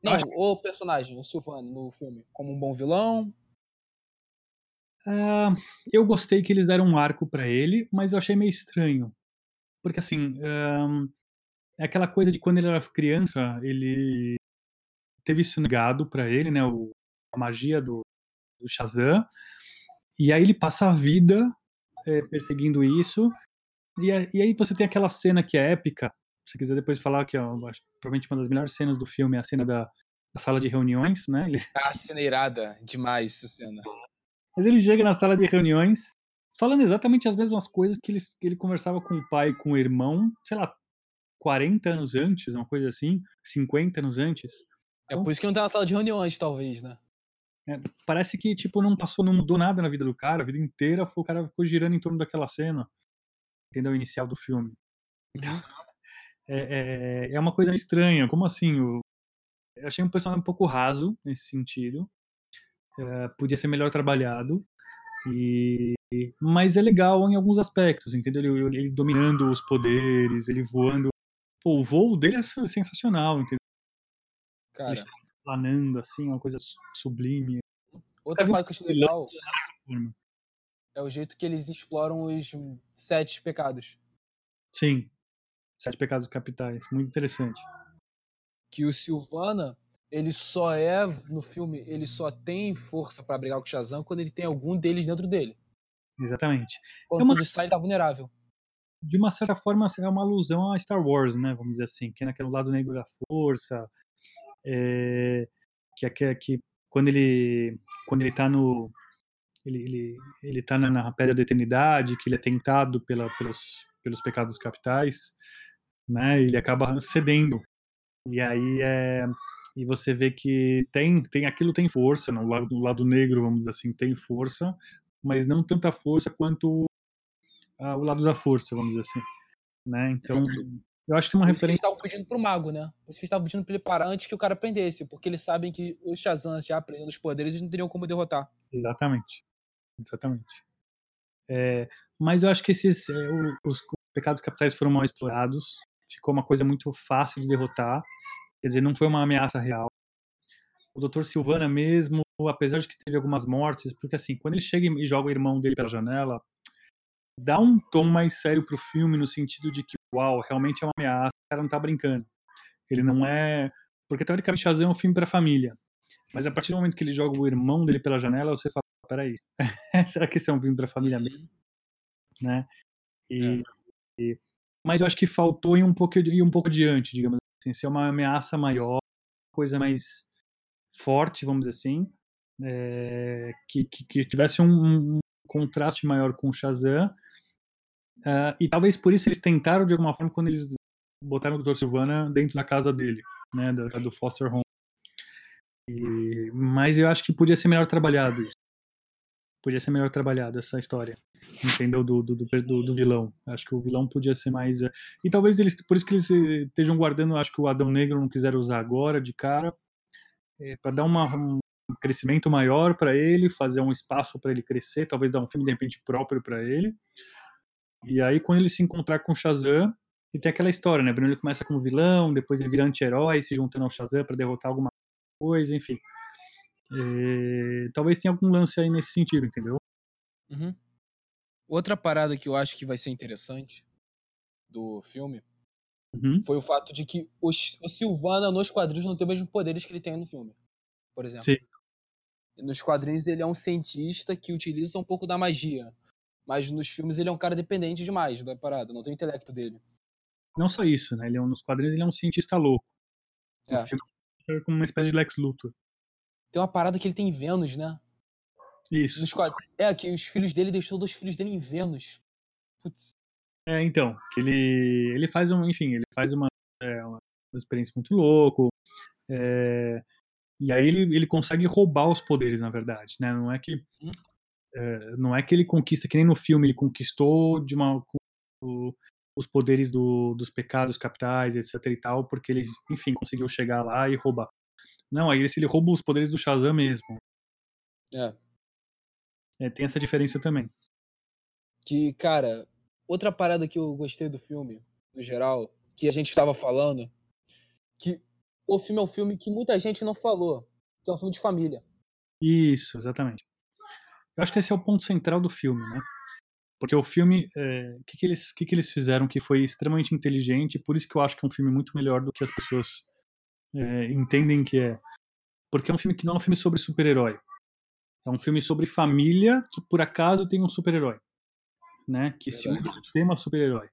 Não, acho- o personagem, o Silvana, no filme. Como um bom vilão. Ah, eu gostei que eles deram um arco pra ele, mas eu achei meio estranho. Porque assim, é aquela coisa de quando ele era criança, ele teve isso negado pra ele, né? o- a magia do, do Shazam. E aí ele passa a vida é, perseguindo isso. E, e aí você tem aquela cena que é épica. Se você quiser depois falar que é provavelmente uma das melhores cenas do filme é a cena da, da sala de reuniões, né? Ele, Ah, cena irada demais essa cena. Mas ele chega na sala de reuniões falando exatamente as mesmas coisas que ele, que ele conversava com o pai e com o irmão, sei lá, 40 anos antes, uma coisa assim, 50 anos antes. É por isso que não tá na sala de reuniões, talvez, né? Parece que, tipo, não passou, não mudou nada na vida do cara, a vida inteira foi, o cara ficou girando em torno daquela cena, entendeu? O inicial do filme. Então, é, é, é uma coisa estranha, como assim? O, eu achei um personagem um pouco raso nesse sentido, é, podia ser melhor trabalhado, e, mas é legal em alguns aspectos, entendeu? Ele, ele dominando os poderes, ele voando. Pô, o voo dele é sensacional, entendeu? Cara, Planando assim, uma coisa su- sublime. outra coisa que eu achei legal é o jeito que eles exploram os sete pecados. Sim. Sete Pecados Capitais. Muito interessante. Que o Silvana, ele só é, no filme, ele só tem força pra brigar com o Shazam quando ele tem algum deles dentro dele. Exatamente. Quando É uma- tudo sai, ele tá vulnerável. De uma certa forma, é uma alusão a Star Wars, né? Vamos dizer assim. Que é naquele lado negro da força. é, que, é, que, é- que quando ele quando ele tá no ele, ele, ele tá na, na pedra da eternidade, que ele é tentado pela, pelos, pelos pecados capitais, né? Ele acaba cedendo. E aí é e você vê que tem tem aquilo tem força no lado do lado negro, vamos dizer assim, tem força, mas não tanta força quanto ah, o lado da força, vamos dizer assim, né? Então, eu acho que uma Por que eles referência estavam pedindo pro mago, né? Eles estavam pedindo pra ele parar antes que o cara aprendesse. Porque eles sabem que os Shazam já aprendendo os poderes, eles não teriam como derrotar. Exatamente. Exatamente. É, mas eu acho que esses é, os pecados capitais foram mal explorados. Ficou uma coisa muito fácil de derrotar. Quer dizer, não foi uma ameaça real. O Dr. Silvana mesmo, apesar de que teve algumas mortes, porque assim, quando ele chega e joga o irmão dele pela janela, dá um tom mais sério pro filme no sentido de que, uau, realmente é uma ameaça, o cara não tá brincando. Ele não é, porque teoricamente Shazam é um filme pra família. Mas a partir do momento que ele joga o irmão dele pela janela, você fala, peraí, será que esse é um filme pra família mesmo? Né? E, e- mas eu acho que faltou ir um pouco, ir um pouco adiante, digamos assim, ser uma ameaça maior, coisa mais forte, vamos dizer assim, é, que, que, que tivesse um, um contraste maior com o Shazam. ah, e talvez por isso eles tentaram, de alguma forma, quando eles botaram o Dr. Silvana dentro da casa dele, né, da, do Foster Home. E- mas eu acho que podia ser melhor trabalhado isso. Podia ser melhor trabalhado essa história. Entendeu? Do, do, do, do- vilão. Acho que o vilão podia ser mais. eh, E talvez eles. Por isso que eles eh, estejam guardando. Acho que o Adão Negro não quiseram usar agora, de cara. para dar uma, um crescimento maior para ele, fazer um espaço para ele crescer. Talvez dar um filme, de repente, próprio para ele. E aí, quando ele se encontrar com o Shazam. E tem aquela história, né? Primeiro ele começa como vilão, depois ele vira anti-herói, se juntando ao Shazam para derrotar alguma coisa, enfim. É, talvez tenha algum lance aí nesse sentido, entendeu? Uhum. Outra parada que eu acho que vai ser interessante do filme Uhum. foi o fato de que o, o Silvana nos quadrinhos não tem os mesmos poderes que ele tem no filme. Por exemplo. Sim. Nos quadrinhos ele é um cientista que utiliza um pouco da magia. Mas nos filmes ele é um cara dependente demais da parada, não tem o intelecto dele. não só isso, né? Ele é um, nos quadrinhos ele é um cientista louco. É. O filme é como uma espécie de Lex Luthor. Tem uma parada que ele tem em Vênus, né? Isso. Nos quad- É, que os filhos dele deixou dois filhos dele em Vênus. Putz. É, então, que ele, ele faz um, enfim, ele faz uma, é, uma experiência muito louco, é, e aí ele, ele consegue roubar os poderes, na verdade, né? Não é que Hum. é, não é que ele conquista, que nem no filme, ele conquistou de uma o- os poderes do, dos pecados capitais, etc e tal, porque ele, enfim, conseguiu chegar lá e roubar. Não, aí esse ele rouba os poderes do Shazam mesmo. É. É, tem essa diferença também. Que, cara, outra parada que eu gostei do filme, no geral, que a gente estava falando, que o filme é um filme que muita gente não falou, que é um filme de família. Isso, exatamente. Eu acho que esse é o ponto central do filme, né? Porque o filme, o que, que, eles, que, que eles fizeram que foi extremamente inteligente, por isso que eu acho que é um filme muito melhor do que as pessoas é, entendem que é. Porque é um filme que não é um filme sobre super-herói. É um filme sobre família que por acaso tem um super-herói. Né? Que se usa o tema super-herói.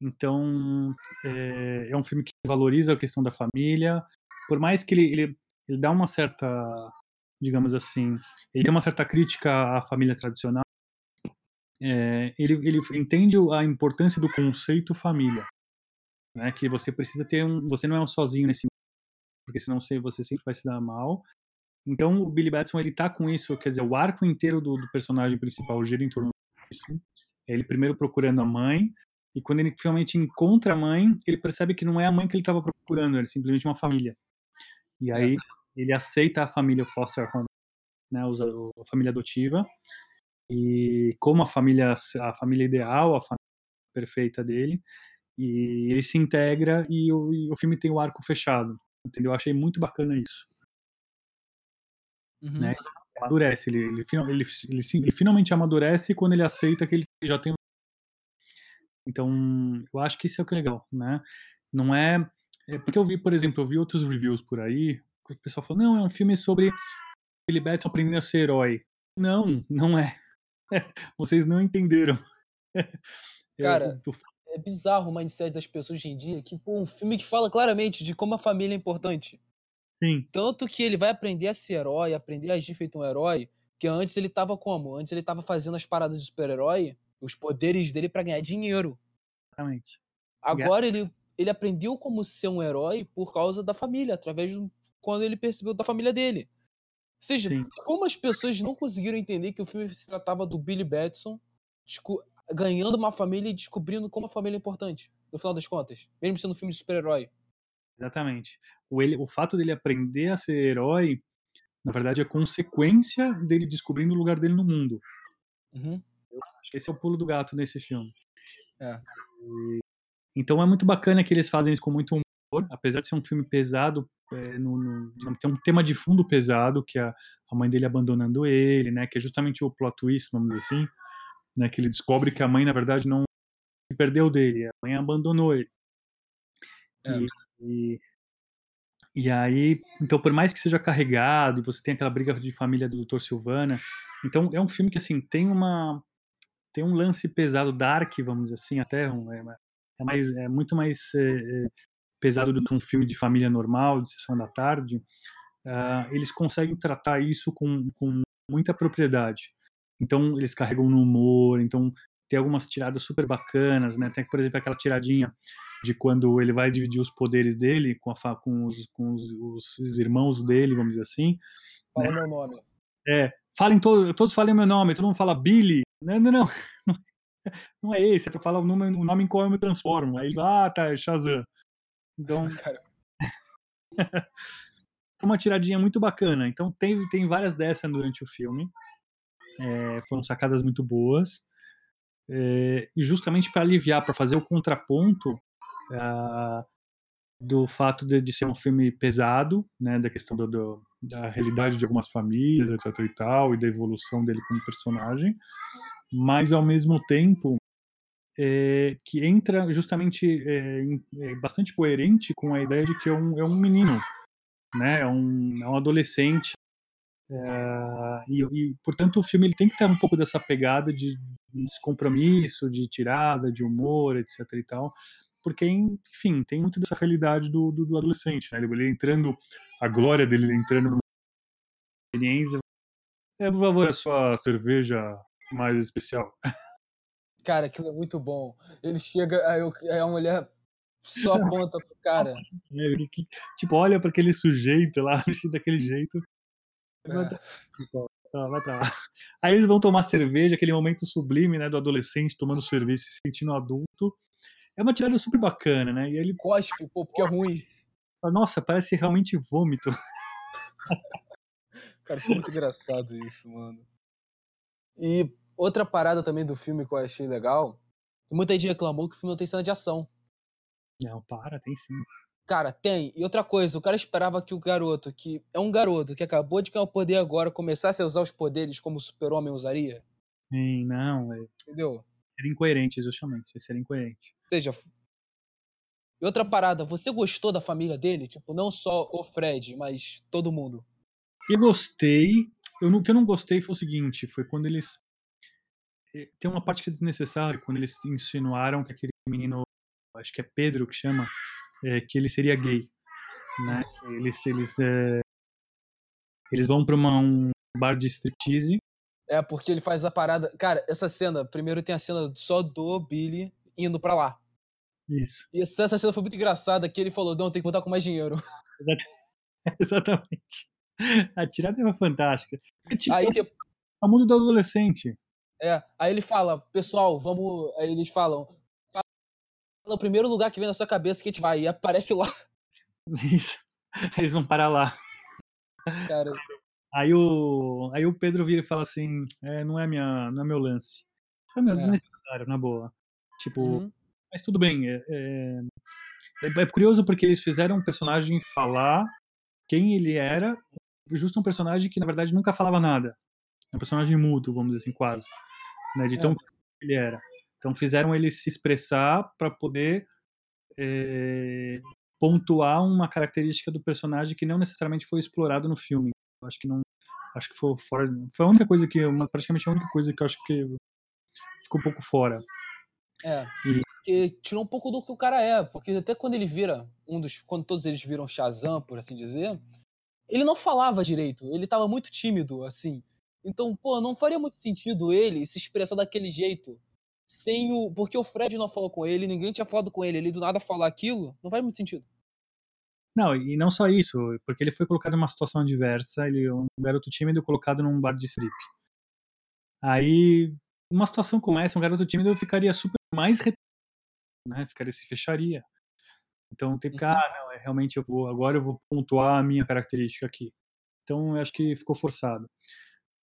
Então, é, é, um filme que valoriza a questão da família, por mais que ele, ele, ele dá uma certa, digamos assim, ele tem uma certa crítica à família tradicional, é, ele, ele entende a importância do conceito família, né? Que você precisa ter um, você não é um sozinho nesse porque senão você, sempre vai se dar mal. Então o Billy Batson ele tá com isso, quer dizer, o arco inteiro do, do personagem principal gira em torno disso. Ele primeiro procurando a mãe, e quando ele finalmente encontra a mãe, ele percebe que não é a mãe que ele estava procurando, é simplesmente uma família. E aí ele aceita a família foster home, né, a família adotiva, e como a família a família ideal, a família perfeita dele, e ele se integra e o, e o filme tem o arco fechado, entendeu? Eu achei muito bacana isso. Uhum. Né? Ele amadurece, ele, ele, ele, ele, finalmente amadurece quando ele aceita que ele já tem então, eu acho que isso é o que é legal, né? Não é, é. Porque eu vi, por exemplo, eu vi outros reviews por aí, que o pessoal falou: não, é um filme sobre Billy Batson aprendendo a ser herói. Não, não é. Vocês não entenderam. Cara, eu, eu... é bizarro o mindset das pessoas hoje em dia, que, pô, um filme que fala claramente de como a família é importante. Sim. Tanto que ele vai aprender a ser herói, aprender a agir feito um herói, que antes ele tava como? Antes ele tava fazendo as paradas de super-herói os poderes dele para ganhar dinheiro. Exatamente. Agora ele, ele aprendeu como ser um herói por causa da família, através do quando ele percebeu da família dele. Ou seja, Sim. como as pessoas não conseguiram entender que o filme se tratava do Billy Batson ganhando uma família e descobrindo como a família é importante, no final das contas, mesmo sendo um filme de super-herói. Exatamente. O, ele, o fato dele aprender a ser herói, na verdade, é consequência dele descobrindo o lugar dele no mundo. Uhum. Acho que esse é o pulo do gato nesse filme. É. Então é muito bacana que eles fazem isso com muito humor, apesar de ser um filme pesado, é, no, no, tem um tema de fundo pesado, que é a, a mãe dele abandonando ele, né, que é justamente o plot twist, vamos dizer assim, né, que ele descobre que a mãe, na verdade, não se perdeu dele, a mãe abandonou ele. É. E, e, e, aí, então, por mais que seja carregado, e você tem aquela briga de família do Dr. Silvana, então é um filme que, assim, tem uma tem um lance pesado dark, vamos dizer assim, até um, é, é, mais, é muito mais é, pesado do que um filme de família normal, de sessão da tarde. Uh, eles conseguem tratar isso com, com muita propriedade. Então eles carregam no humor, então tem algumas tiradas super bacanas, né? Tem, por exemplo, aquela tiradinha de quando ele vai dividir os poderes dele com, a, com, os, com os, os, irmãos dele, vamos dizer assim. Fala né? meu nome. É, falem todos, todos falem meu nome, todo mundo fala Billy. Não, não, não. Não é esse, é pra falar o nome, o nome em qual eu me transformo. Aí ele, ah, tá, é Shazam. Então. uma tiradinha muito bacana. Então tem, tem várias dessas durante o filme. É, foram sacadas muito boas. É, e justamente para aliviar, para fazer o contraponto é, do fato de, de, ser um filme pesado, né, da questão do, do, da realidade de algumas famílias, etc e tal, e da evolução dele como personagem, mas ao mesmo tempo é, que entra justamente é, bastante coerente com a ideia de que é um, é um menino, né, é um, é um adolescente, é, e, e, portanto o filme ele tem que ter um pouco dessa pegada de descompromisso, de tirada, de humor, etc e tal, porque, enfim, tem muito dessa realidade do, do, do adolescente, né? Ele, ele entrando, a glória dele ele entrando no experiência. É, por favor, a sua cerveja mais especial. Cara, aquilo é muito bom. Ele chega, aí, eu- aí a mulher só aponta pro cara. que- tipo, olha para aquele sujeito lá, vestido daquele jeito. Vai É. pra- tá, vai pra lá. Aí eles vão tomar cerveja, aquele momento sublime, né, do adolescente tomando cerveja, se sentindo adulto. É uma tirada super bacana, né? E ele Cospe, pô, porque é ruim. nossa, parece realmente vômito. Cara, achei muito engraçado isso, mano. E outra parada também do filme que eu achei legal, muita gente reclamou que o filme não tem cena de ação. Não, para, tem sim. Cara, tem. E outra coisa, o cara esperava que o garoto, que é um garoto que acabou de ganhar o poder agora, começasse a usar os poderes como o super-homem usaria. Sim, não, é Entendeu? ser incoerente, justamente, ser incoerente. Ou seja, e outra parada, você gostou da família dele? Tipo, não só o Fred, mas todo mundo. Eu gostei. Eu, não- o que eu não gostei foi o seguinte: foi quando eles. eh, Tem uma parte que é desnecessária, quando eles insinuaram que aquele menino, acho que é Pedro que chama, eh, que ele seria gay. Né? Eles, eles, eh, eles vão pra uma, um bar de striptease. É, porque ele faz a parada. Cara, essa cena, primeiro tem a cena só do Billy indo pra lá. Isso, E essa essa cena foi muito engraçada, que ele falou, não, tem que voltar com mais dinheiro. exatamente. A tirada é fantástica. É tipo Aí, é o mundo do adolescente. é, aí ele fala, pessoal, vamos. Aí eles falam. Fala o primeiro lugar que vem na sua cabeça que a gente vai. E aparece lá, Isso. Eles vão parar lá. cara. Aí o, aí o Pedro vira e fala assim: é, não, é minha, não é meu lance. É meu, É. desnecessário, na boa. Tipo, Uhum. mas tudo bem. É, é, é- é curioso porque eles fizeram um personagem falar quem ele era, justo um personagem que na verdade nunca falava nada. É um personagem mudo, vamos dizer assim, quase. Né, de É. tão que ele era. Então fizeram ele se expressar para poder é, pontuar uma característica do personagem que não necessariamente foi explorado no filme. Eu acho que não. Acho que foi fora. Foi a única coisa que. Uma, praticamente a única coisa que eu acho que ficou um pouco fora. É. E- Porque tirou um pouco do que o cara é. Porque até quando ele vira um dos. Quando todos eles viram Shazam, por assim dizer, ele não falava direito. Ele tava muito tímido, assim. Então, pô, não faria muito sentido ele se expressar daquele jeito. Sem o. Porque o Fred não falou com ele, ninguém tinha falado com ele. Ele do nada falar aquilo, não faz muito sentido. Não, e não só isso, porque ele foi colocado numa situação adversa, ele é um garoto tímido colocado num bar de strip. Aí, uma situação como essa, um garoto tímido ficaria super mais retraído, né? Ficaria se fecharia. Então tem que, Uhum. ah, não, é, realmente eu vou, agora eu vou pontuar a minha característica aqui. Então eu acho que ficou forçado.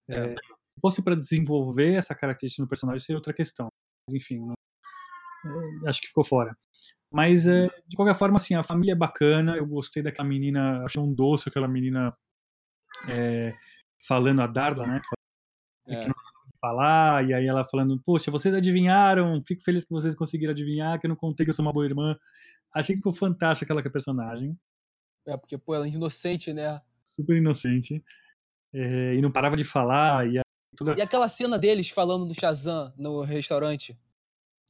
É. É, se fosse para desenvolver essa característica no personagem, seria outra questão. Enfim, não- é, acho que ficou fora. Mas, é, de qualquer forma, assim, a família é bacana. Eu gostei daquela menina, achei um doce aquela menina é, falando a Darla, né? É. que não sabe falar, e aí ela falando, poxa, vocês adivinharam, fico feliz que vocês conseguiram adivinhar, que eu não contei que eu sou uma boa irmã. Achei que ficou fantástico aquela que personagem, É, porque, pô, ela é inocente, né? super inocente, é, e não parava de falar, e toda... E aquela cena deles falando do Shazam no restaurante.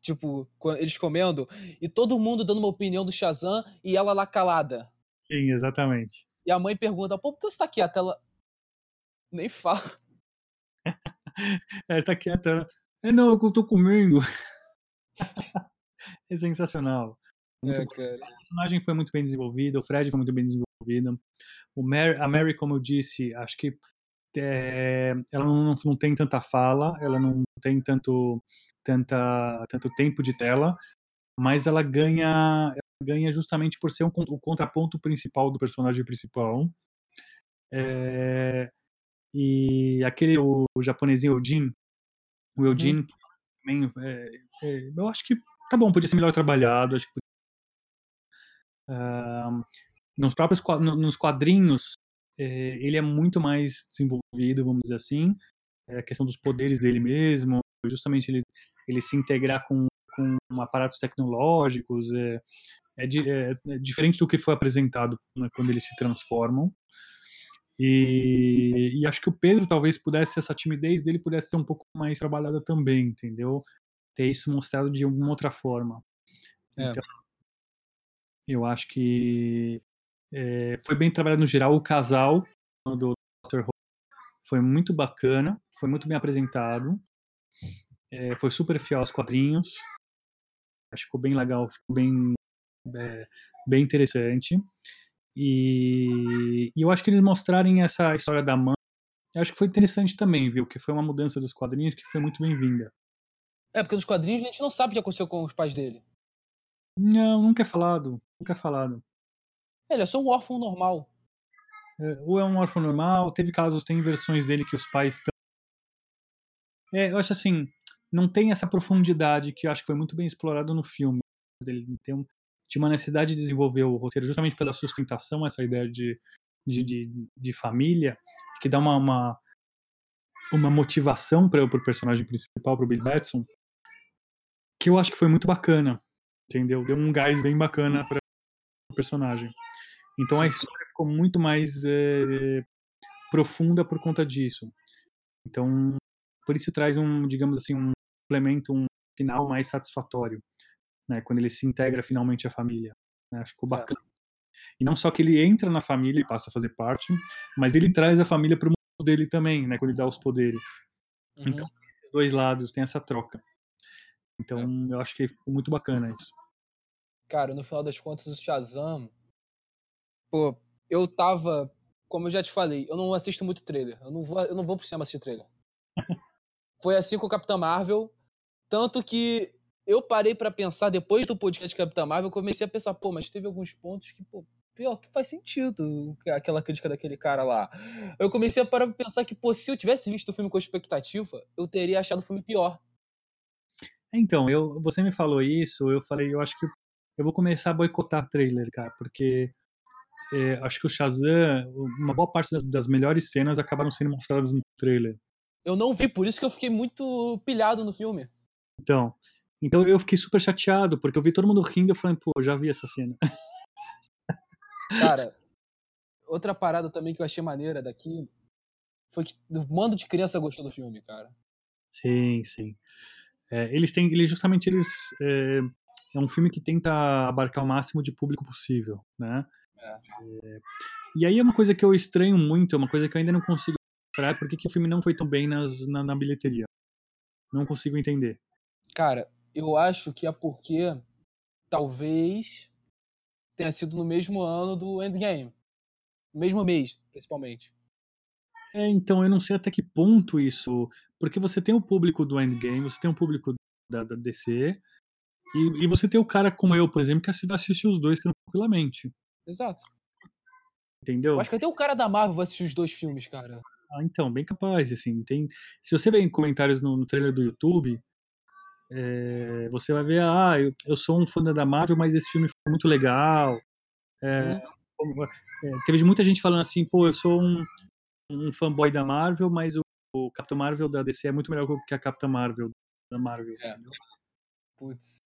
Tipo, eles comendo, e todo mundo dando uma opinião do Shazam e ela lá calada. Sim, exatamente. E a mãe pergunta, pô, por que você tá quieta? Ela nem fala. Ela tá quieta, ela, é não, é eu tô comendo. é sensacional. É, cara. O personagem foi muito bem desenvolvido, o Fred foi muito bem desenvolvido. O Mary, a Mary, como eu disse, acho que é, ela não, não tem tanta fala, ela não tem tanto, tanta, tanto tempo de tela, mas ela ganha, ela ganha justamente por ser um, o contraponto principal do personagem principal. É, e aquele, o, o japonesinho, o Jin, o Eugene, também, é, é, eu acho que tá bom, podia ser melhor trabalhado, acho que ah, nos próprios nos quadrinhos ele é muito mais desenvolvido, vamos dizer assim, é a questão dos poderes dele mesmo, justamente ele, ele se integrar com, com aparatos tecnológicos, é, é, é- é diferente do que foi apresentado né, quando eles se transformam. E, e acho que o Pedro talvez pudesse, essa timidez dele pudesse ser um pouco mais trabalhada também, entendeu? Ter isso mostrado de alguma outra forma. É. Então, Eu acho que é, foi bem trabalhado no geral. O casal do. Who foi muito bacana, foi muito bem apresentado, é, foi super fiel aos quadrinhos. Acho que ficou bem legal, ficou bem, é, bem interessante. E, e, eu acho que eles mostrarem essa história da mãe, acho que foi interessante também, viu? Que foi uma mudança dos quadrinhos que foi muito bem-vinda. É, porque nos quadrinhos a gente não sabe o que aconteceu com os pais dele. Não, nunca é falado. Nunca é falado. Ele é só um órfão normal. É, ou é um órfão normal, teve casos, tem versões dele que os pais estão. É, eu acho assim, não tem essa profundidade que eu acho que foi muito bem explorado no filme. Ele tem um, tinha uma necessidade de desenvolver o roteiro justamente pela sustentação, essa ideia de, de, de, de família, que dá uma, uma, uma motivação para o personagem principal, para o Bill Batson, que eu acho que foi muito bacana, entendeu? Deu um gás bem bacana para o personagem. Então a história ficou muito mais é, profunda por conta disso. Então, por isso traz um, digamos assim, um complemento, um final mais satisfatório, né? Quando ele se integra finalmente à família. Né? Acho que ficou bacana. É. E não só que ele entra na família e passa a fazer parte, mas ele traz a família para o mundo dele também, né? Quando ele dá os poderes. Uhum. Então, esses dois lados tem essa troca. Então, é. eu acho que ficou muito bacana isso. Cara, no final das contas, o Shazam Pô, eu tava. Como eu já te falei, eu não assisto muito trailer. Eu não vou, eu não vou pro cinema assistir trailer. Foi assim com o Capitão Marvel. Tanto que eu parei para pensar, depois do podcast Capitão Marvel, eu comecei a pensar, pô, mas teve alguns pontos que, pô, pior que faz sentido aquela crítica daquele cara lá. Eu comecei a parar pra pensar que, pô, se eu tivesse visto o filme com expectativa, eu teria achado o filme pior. Então, eu, você me falou isso, eu falei, eu acho que eu vou começar a boicotar trailer, cara, porque é, acho que o Shazam, uma boa parte das, das, melhores cenas acabaram sendo mostradas no trailer. Eu não vi, por isso que eu fiquei muito pilhado no filme. Então, então eu fiquei super chateado, porque eu vi todo mundo rindo e eu falei, pô, já vi essa cena. Cara, outra parada também que eu achei maneira daqui foi que o mando de criança gostou do filme, cara. Sim, sim. É, eles têm, eles justamente eles é, é um filme que tenta abarcar o máximo de público possível, né? É. E aí é uma coisa que eu estranho muito, é uma coisa que eu ainda não consigo esperar, por que o filme não foi tão bem nas, na, na bilheteria. Não consigo entender. Cara, eu acho que é porque talvez tenha sido no mesmo ano do Endgame. No mesmo mês, principalmente. É, então, eu não sei até que ponto isso. Porque você tem o público do Endgame, você tem o público da, da DC, e, e, você tem o cara como eu, por exemplo, que assiste os dois tranquilamente. Exato. Entendeu? Eu acho que até o cara da Marvel vai assistir os dois filmes, cara. Ah, então, bem capaz, assim, tem... Se você ver em comentários no, no trailer do YouTube, é, você vai ver, ah, eu, eu, sou um fã da Marvel, mas esse filme foi muito legal. É, hum. é, teve muita gente falando assim, pô, eu sou um, um fanboy da Marvel, mas o, o Capitão Marvel da DC é muito melhor que a Capitã Marvel da Marvel. É. Putz.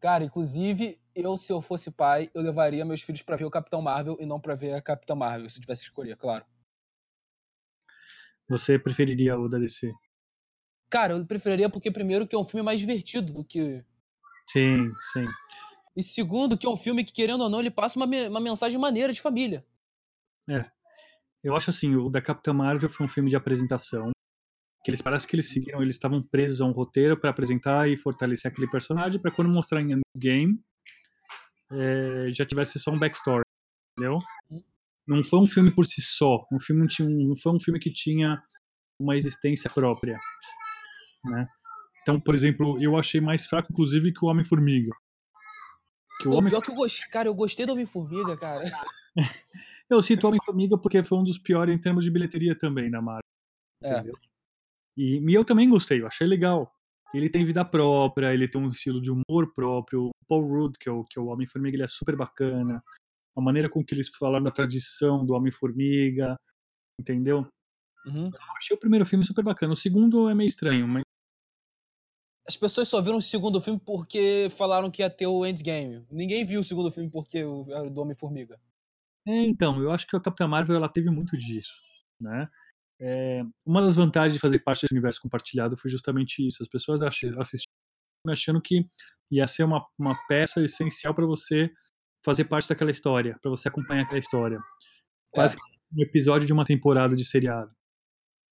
Cara, inclusive, eu, se eu fosse pai, eu levaria meus filhos para ver o Capitão Marvel e não para ver a Capitã Marvel, se eu tivesse que escolher, claro. Você preferiria o da DC? Cara, eu preferiria porque, primeiro, que é um filme mais divertido do que. Sim, sim. E segundo, que é um filme que, querendo ou não, ele passa uma, uma mensagem maneira de família. É. Eu acho assim, o da Capitã Marvel foi um filme de apresentação que eles parece que eles seguiram, eles estavam presos a um roteiro para apresentar e fortalecer aquele personagem para quando mostrar em game é, já tivesse só um backstory, entendeu? Não foi um filme por si só, um filme tinha não foi um filme que tinha uma existência própria, né? Então, por exemplo, eu achei mais fraco, inclusive, que o Homem-Formiga. Que o Homem... pior que eu gostei, cara, eu gostei do Homem-Formiga, cara. eu cito Homem-Formiga porque foi um dos piores em termos de bilheteria também na Marvel. É. E, e eu também gostei, eu achei legal. Ele tem vida própria, ele tem um estilo de humor próprio. Paul Rudd, que é o, que é o Homem-Formiga, ele é super bacana. A maneira com que eles falaram da tradição do Homem-Formiga, entendeu? Uhum. Eu achei o primeiro filme super bacana. O segundo é meio estranho, mas. As pessoas só viram o segundo filme porque falaram que ia ter o Endgame. Ninguém viu o segundo filme porque era o do Homem-Formiga. É, então, eu acho que a Capitã Marvel ela teve muito disso, né? É, uma das vantagens de fazer parte desse universo compartilhado foi justamente isso. As pessoas assistiram achando que ia ser uma, uma peça essencial para você fazer parte daquela história, para você acompanhar aquela história. Quase que um episódio de uma temporada de seriado.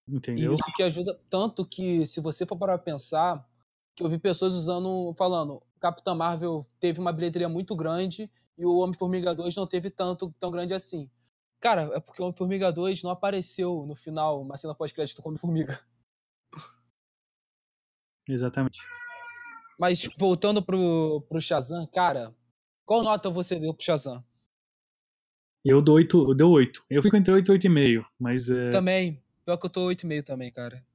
E Entendeu? isso que ajuda tanto que, se você for parar pra pensar, que eu vi pessoas usando, falando, Capitã Marvel teve uma bilheteria muito grande e o Homem-Formiga 2 não teve tanto tão grande assim. Cara, é porque o Homem-Formiga 2 não apareceu no final, uma cena pós-crédito com o Homem-Formiga. Exatamente. Mas voltando pro, pro Shazam, cara, qual nota você deu pro Shazam? Eu dou 8, eu dou 8. Eu fico entre 8 e 8,5, mas é, Também, pior que eu tô 8,5 também, cara.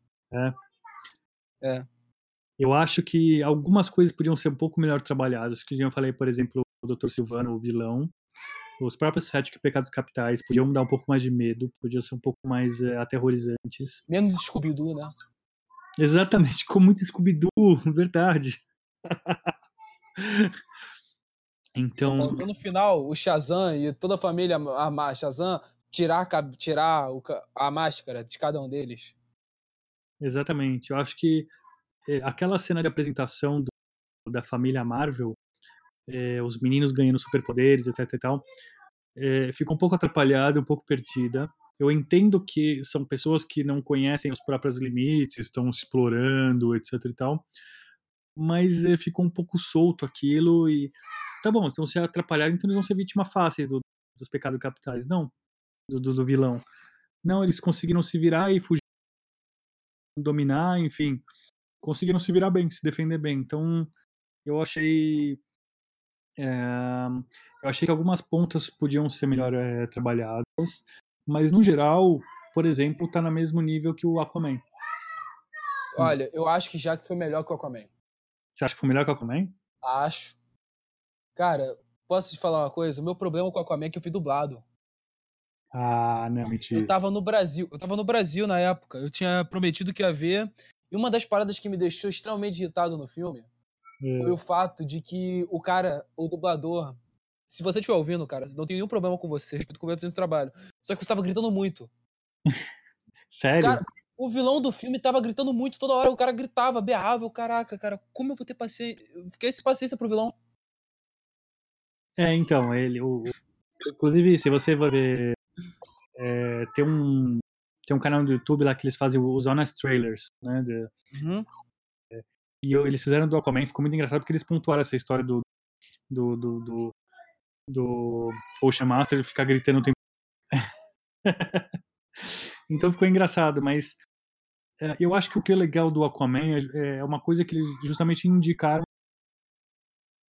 eu acho que algumas coisas podiam ser um pouco melhor trabalhadas. Que eu falei, por exemplo, o Dr. Silvano, o vilão. Os próprios sete pecados capitais podiam dar um pouco mais de medo, podiam ser um pouco mais é, aterrorizantes. Menos Scooby-Doo, né? Exatamente, com muito Scooby-Doo, verdade. Então, Faltou no final o Shazam e toda a família a Ma- Shazam tirar, tirar a máscara de cada um deles. exatamente. Eu acho que é, aquela cena de apresentação do- da família Marvel, é, os meninos ganhando superpoderes, etc e tal, é, ficou um pouco atrapalhada, um pouco perdida. Eu entendo que são pessoas que não conhecem os próprios limites, estão explorando, etc e tal, mas é, ficou um pouco solto aquilo e tá bom, então se atrapalhar, então eles vão ser vítimas fáceis do- dos pecados capitais, não, do, do- do vilão. Não, eles conseguiram se virar e fugir, dominar, enfim, conseguiram se virar bem, se defender bem. Então, eu achei é, eu achei que algumas pontas podiam ser melhor é, trabalhadas, mas no geral, por exemplo, tá no mesmo nível que o Aquaman. Olha, eu acho que já que foi melhor que o Aquaman. Você acha que foi melhor que o Aquaman? Acho. Cara, posso te falar uma coisa? O meu problema com o Aquaman é que eu fui dublado. Ah, não, mentira. Eu tava no Brasil. Eu tava no Brasil na época. Eu tinha prometido que ia ver. E uma das paradas que me deixou extremamente irritado no filme É, foi o fato de que o cara, o dublador. Se você estiver ouvindo, cara, não tem nenhum problema com você, respeito completamente o trabalho. Só que você tava gritando muito. Sério? Cara, o vilão do filme tava gritando muito toda hora. O cara gritava, berrava. Eu, caraca, cara, como eu vou ter paciência? Eu fiquei sem paciência pro vilão. É, então, ele. O, inclusive, se você vai ver. é, tem um. Tem um canal do YouTube lá que eles fazem os Honest Trailers, né? de- e eu- eles fizeram do Aquaman, ficou muito engraçado porque eles pontuaram essa história do. Do. Do. Do, do Ocean Master ficar gritando o tempo. Então ficou engraçado, mas. é, eu acho que o que é legal do Aquaman é, é uma coisa que eles justamente indicaram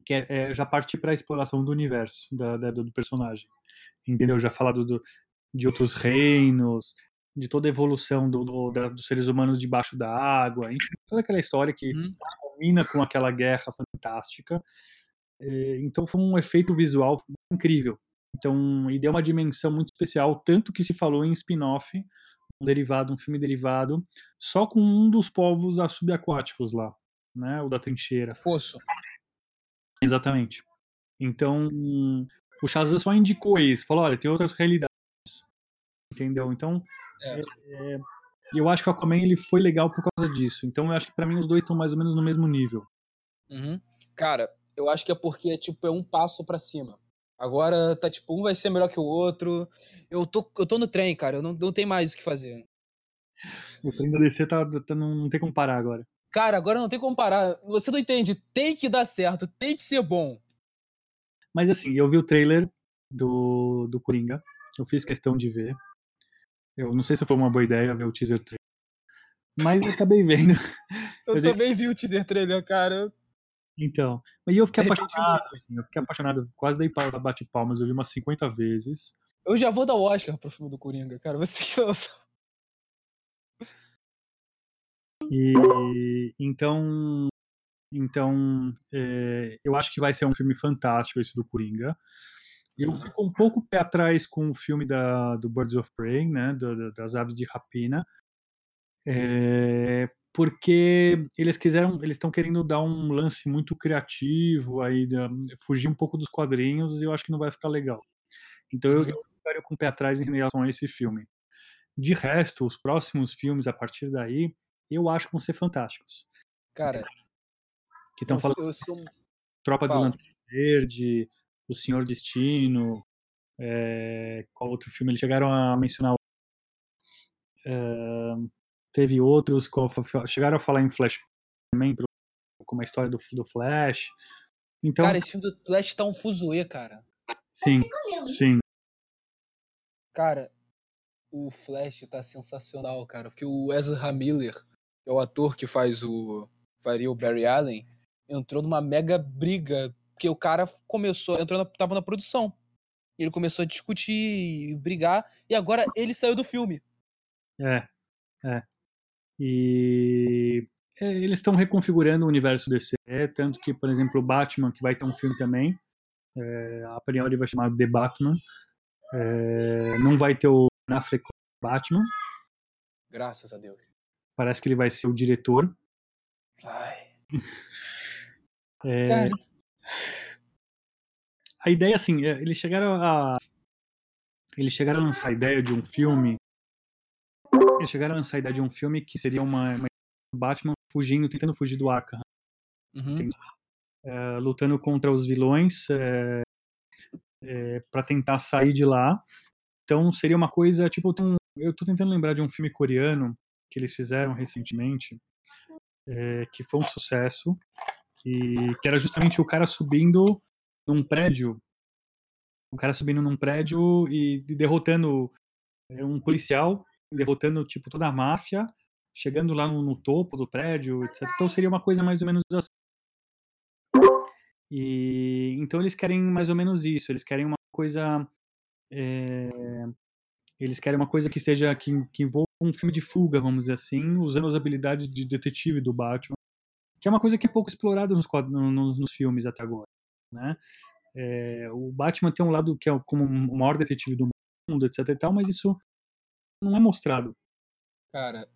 que é, é já partir para a exploração do universo da, da- do personagem. Entendeu? Já falado do, de outros reinos, de toda a evolução do, do- da- dos seres humanos debaixo da água, enfim, toda aquela história que Uhum. combina com aquela guerra fantástica. É, então foi um efeito visual incrível. Então, e deu uma dimensão muito especial, tanto que se falou em spin-off, derivado, um filme derivado, só com um dos povos subaquáticos lá, né? O da trincheira. Fosso. Exatamente. Então, o Shazam só indicou isso, falou, olha, tem outras realidades. Entendeu? Então, É. é, eu acho que o Aquaman ele foi legal por causa disso. Então, eu acho que pra mim os dois estão mais ou menos no mesmo nível. Uhum. Cara, eu acho que é porque tipo, é um passo pra cima. Agora tá tipo, um vai ser melhor que o outro. Eu tô, eu tô no trem, cara. Eu não, não tem mais o que fazer. O trem da DC tá, tá- não, não tem como parar agora. Cara, agora não tem como parar. Você não entende. Tem que dar certo, tem que ser bom. Mas assim, eu vi o trailer do, do Coringa. Eu fiz questão de ver. Eu não sei se foi uma boa ideia ver o teaser trailer. Mas eu acabei vendo. Eu, Eu também vi o teaser trailer, cara. Então. E eu fiquei apaixonado. assim, eu fiquei apaixonado. Quase dei pa- bate palmas. Eu vi umas 50 vezes. Eu já vou dar o Oscar pro filme do Coringa, cara. Você tem que noção. E então, então é, eu acho que vai ser um filme fantástico esse do Coringa. Eu fico um pouco pé atrás com o filme da, do Birds of Prey, né, do- do- das aves de rapina, é, porque eles quiseram, eles estão querendo dar um lance muito criativo aí, fugir um pouco dos quadrinhos e eu acho que não vai ficar legal. Então eu, eu ficaria com o pé atrás em relação a esse filme. De resto, os próximos filmes a partir daí, eu acho que vão ser fantásticos. Cara, Que estão falando eu sou. Tropa do fala. Lanterna Verde, O Senhor Destino, é, qual outro filme? Eles chegaram a mencionar. É, teve outros, chegaram a falar em Flash também, como a história do, do Flash. Então, Cara, esse filme do Flash tá um fuzuê, cara. sim, sim. Cara, o Flash tá sensacional, cara. Porque o Ezra Miller, que é o ator que faz o. faria o Barry Allen, entrou numa mega briga. Porque o cara começou. entrou na, tava na produção. Ele começou a discutir, brigar, e agora ele saiu do filme. É, é. E é, eles estão reconfigurando o universo DC, tanto que, por exemplo, o Batman, que vai ter um filme também, é, a priori vai chamar The Batman, é, não vai ter o Affleck Batman. Graças a Deus. Parece que ele vai ser o diretor. Ai. É, a ideia, assim, é, eles chegaram a. Eles chegaram a lançar a ideia de um filme. Eles chegaram a lançar a ideia de um filme que seria uma, uma Batman fugindo, tentando fugir do Arkham, Uhum. É, lutando contra os vilões é, para tentar sair de lá. Então seria uma coisa tipo, um- eu tô tentando lembrar de um filme coreano que eles fizeram recentemente, é, que foi um sucesso e que era justamente o cara subindo num prédio, o cara subindo num prédio e derrotando é, um policial, derrotando tipo toda a máfia, chegando lá no, no topo do prédio, etc. Então seria uma coisa mais ou menos assim. E então eles querem mais ou menos isso. Eles querem uma coisa, é, eles querem uma coisa que seja que, que envolva um filme de fuga, vamos dizer assim, usando as habilidades de detetive do Batman, que é uma coisa que é pouco explorada nos, quad- no- no- nos filmes até agora, né? É, o Batman tem um lado que é como o maior detetive do mundo, etc. e tal, mas isso não é mostrado. Cara,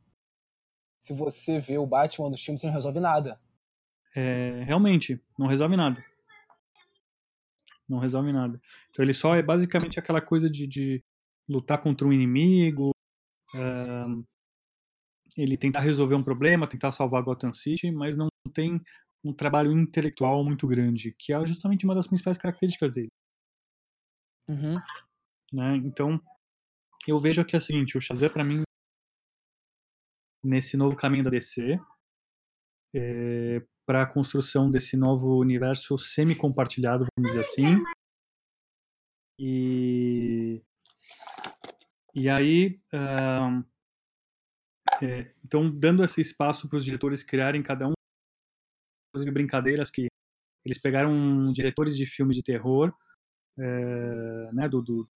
se você vê o Batman nos filmes, você não resolve nada. É, realmente, não resolve nada. Não resolve nada. Então ele só é basicamente aquela coisa de, de lutar contra um inimigo, ahn, ele tentar resolver um problema, tentar salvar Gotham City, mas não tem um trabalho intelectual muito grande, que é justamente uma das principais características dele. Uhum. né? Então, eu vejo aqui é o seguinte, o Shazam para mim nesse novo caminho da DC, para a construção desse novo universo semi-compartilhado, vamos dizer assim. E e aí, ahn, é, então dando esse espaço para os diretores criarem cada um, inclusive brincadeiras que eles pegaram diretores de filmes de terror, é, né, do, do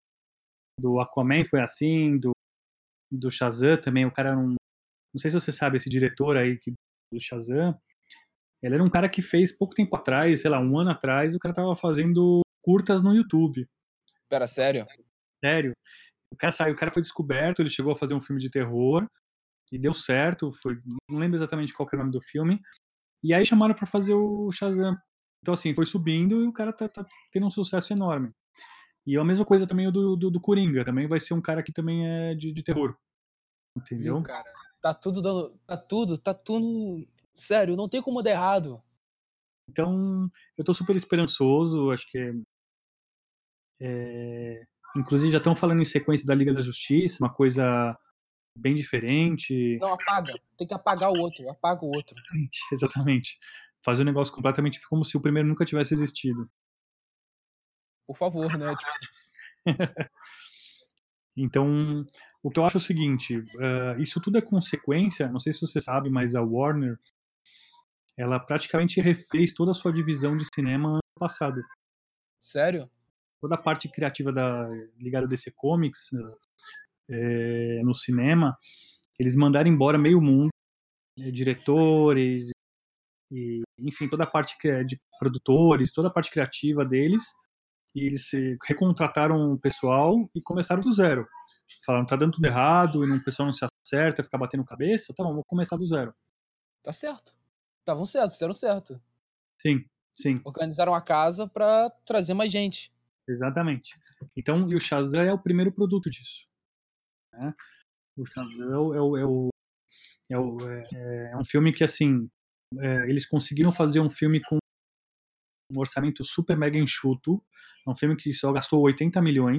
do Aquaman foi assim, do, do Shazam também, o cara era um. Não sei se você sabe, esse diretor aí que, do Shazam, ele era um cara que fez pouco tempo atrás, sei lá, um ano atrás, o cara tava fazendo curtas no YouTube. Pera, sério? Sério. O cara saiu, o cara foi descoberto, ele chegou a fazer um filme de terror e deu certo, foi, não lembro exatamente qual é o nome do filme. E aí chamaram para fazer o Shazam. Então assim, foi subindo e o cara tá, tá tendo um sucesso enorme. E a mesma coisa também o do, do, do Coringa, também vai ser um cara que também é de, de terror. Entendeu? Viu, cara? Tá tudo dando. Tá tudo, tá tudo. Sério, não tem como dar errado. Então, eu tô super esperançoso, acho que é, é, inclusive já estão falando em sequência da Liga da Justiça, uma coisa bem diferente. Não, apaga. Tem que apagar o outro. Apaga o outro. Exatamente. Fazer um negócio completamente como se o primeiro nunca tivesse existido. Por favor, né? Tipo, Então, o que eu acho é o seguinte, uh, isso tudo é consequência, não sei se você sabe, mas a Warner, ela praticamente refez toda a sua divisão de cinema ano passado. sério? Toda a parte criativa da ligada a DC Comics é, no cinema, eles mandaram embora meio mundo, né, diretores, e, enfim, toda a parte de produtores, toda a parte criativa deles, e eles recontrataram o pessoal e começaram do zero. Falaram, tá dando tudo errado, e o pessoal não se acerta, fica batendo cabeça, tá bom, vou começar do zero. Tá certo. Estavam certo, fizeram certo. Sim, sim. Organizaram a casa pra trazer mais gente. Exatamente. Então, e o Shazam é o primeiro produto disso. Né? O Shazam é, o, é, o, é, o, é, é um filme que, assim, é, eles conseguiram fazer um filme com um orçamento super mega enxuto. É um filme que só gastou 80 milhões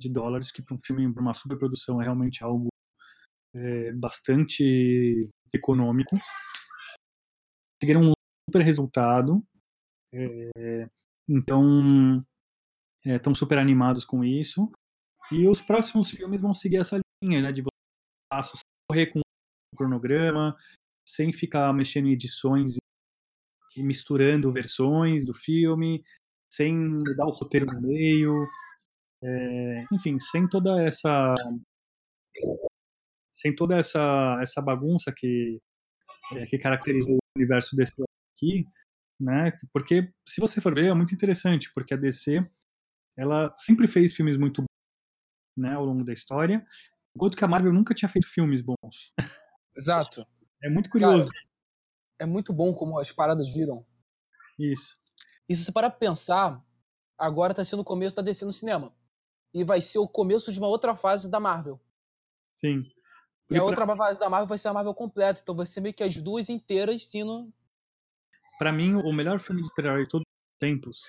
de dólares, que para um filme, para uma superprodução, é realmente algo é, bastante econômico. Conseguiram um super resultado. É, então, estão é, super animados com isso. E os próximos filmes vão seguir essa linha, né? De passos, correr com o cronograma, sem ficar mexendo em edições e misturando versões do filme, sem mudar o roteiro no meio, é, enfim, sem toda essa sem toda essa essa bagunça que é, que caracteriza o universo desse aqui, né? Porque se você for ver é muito interessante, porque a DC ela sempre fez filmes muito bons, né, ao longo da história, enquanto que a Marvel nunca tinha feito filmes bons. Exato. É muito curioso. Cara, é muito bom como as paradas viram. Isso. E se você parar pra pensar, agora tá sendo o começo da DC no cinema. E vai ser o começo de uma outra fase da Marvel. Sim. E a outra fase da Marvel vai ser a Marvel completa. Então vai ser meio que as duas inteiras sendo. Pra mim, o melhor filme de super-herói de todos os tempos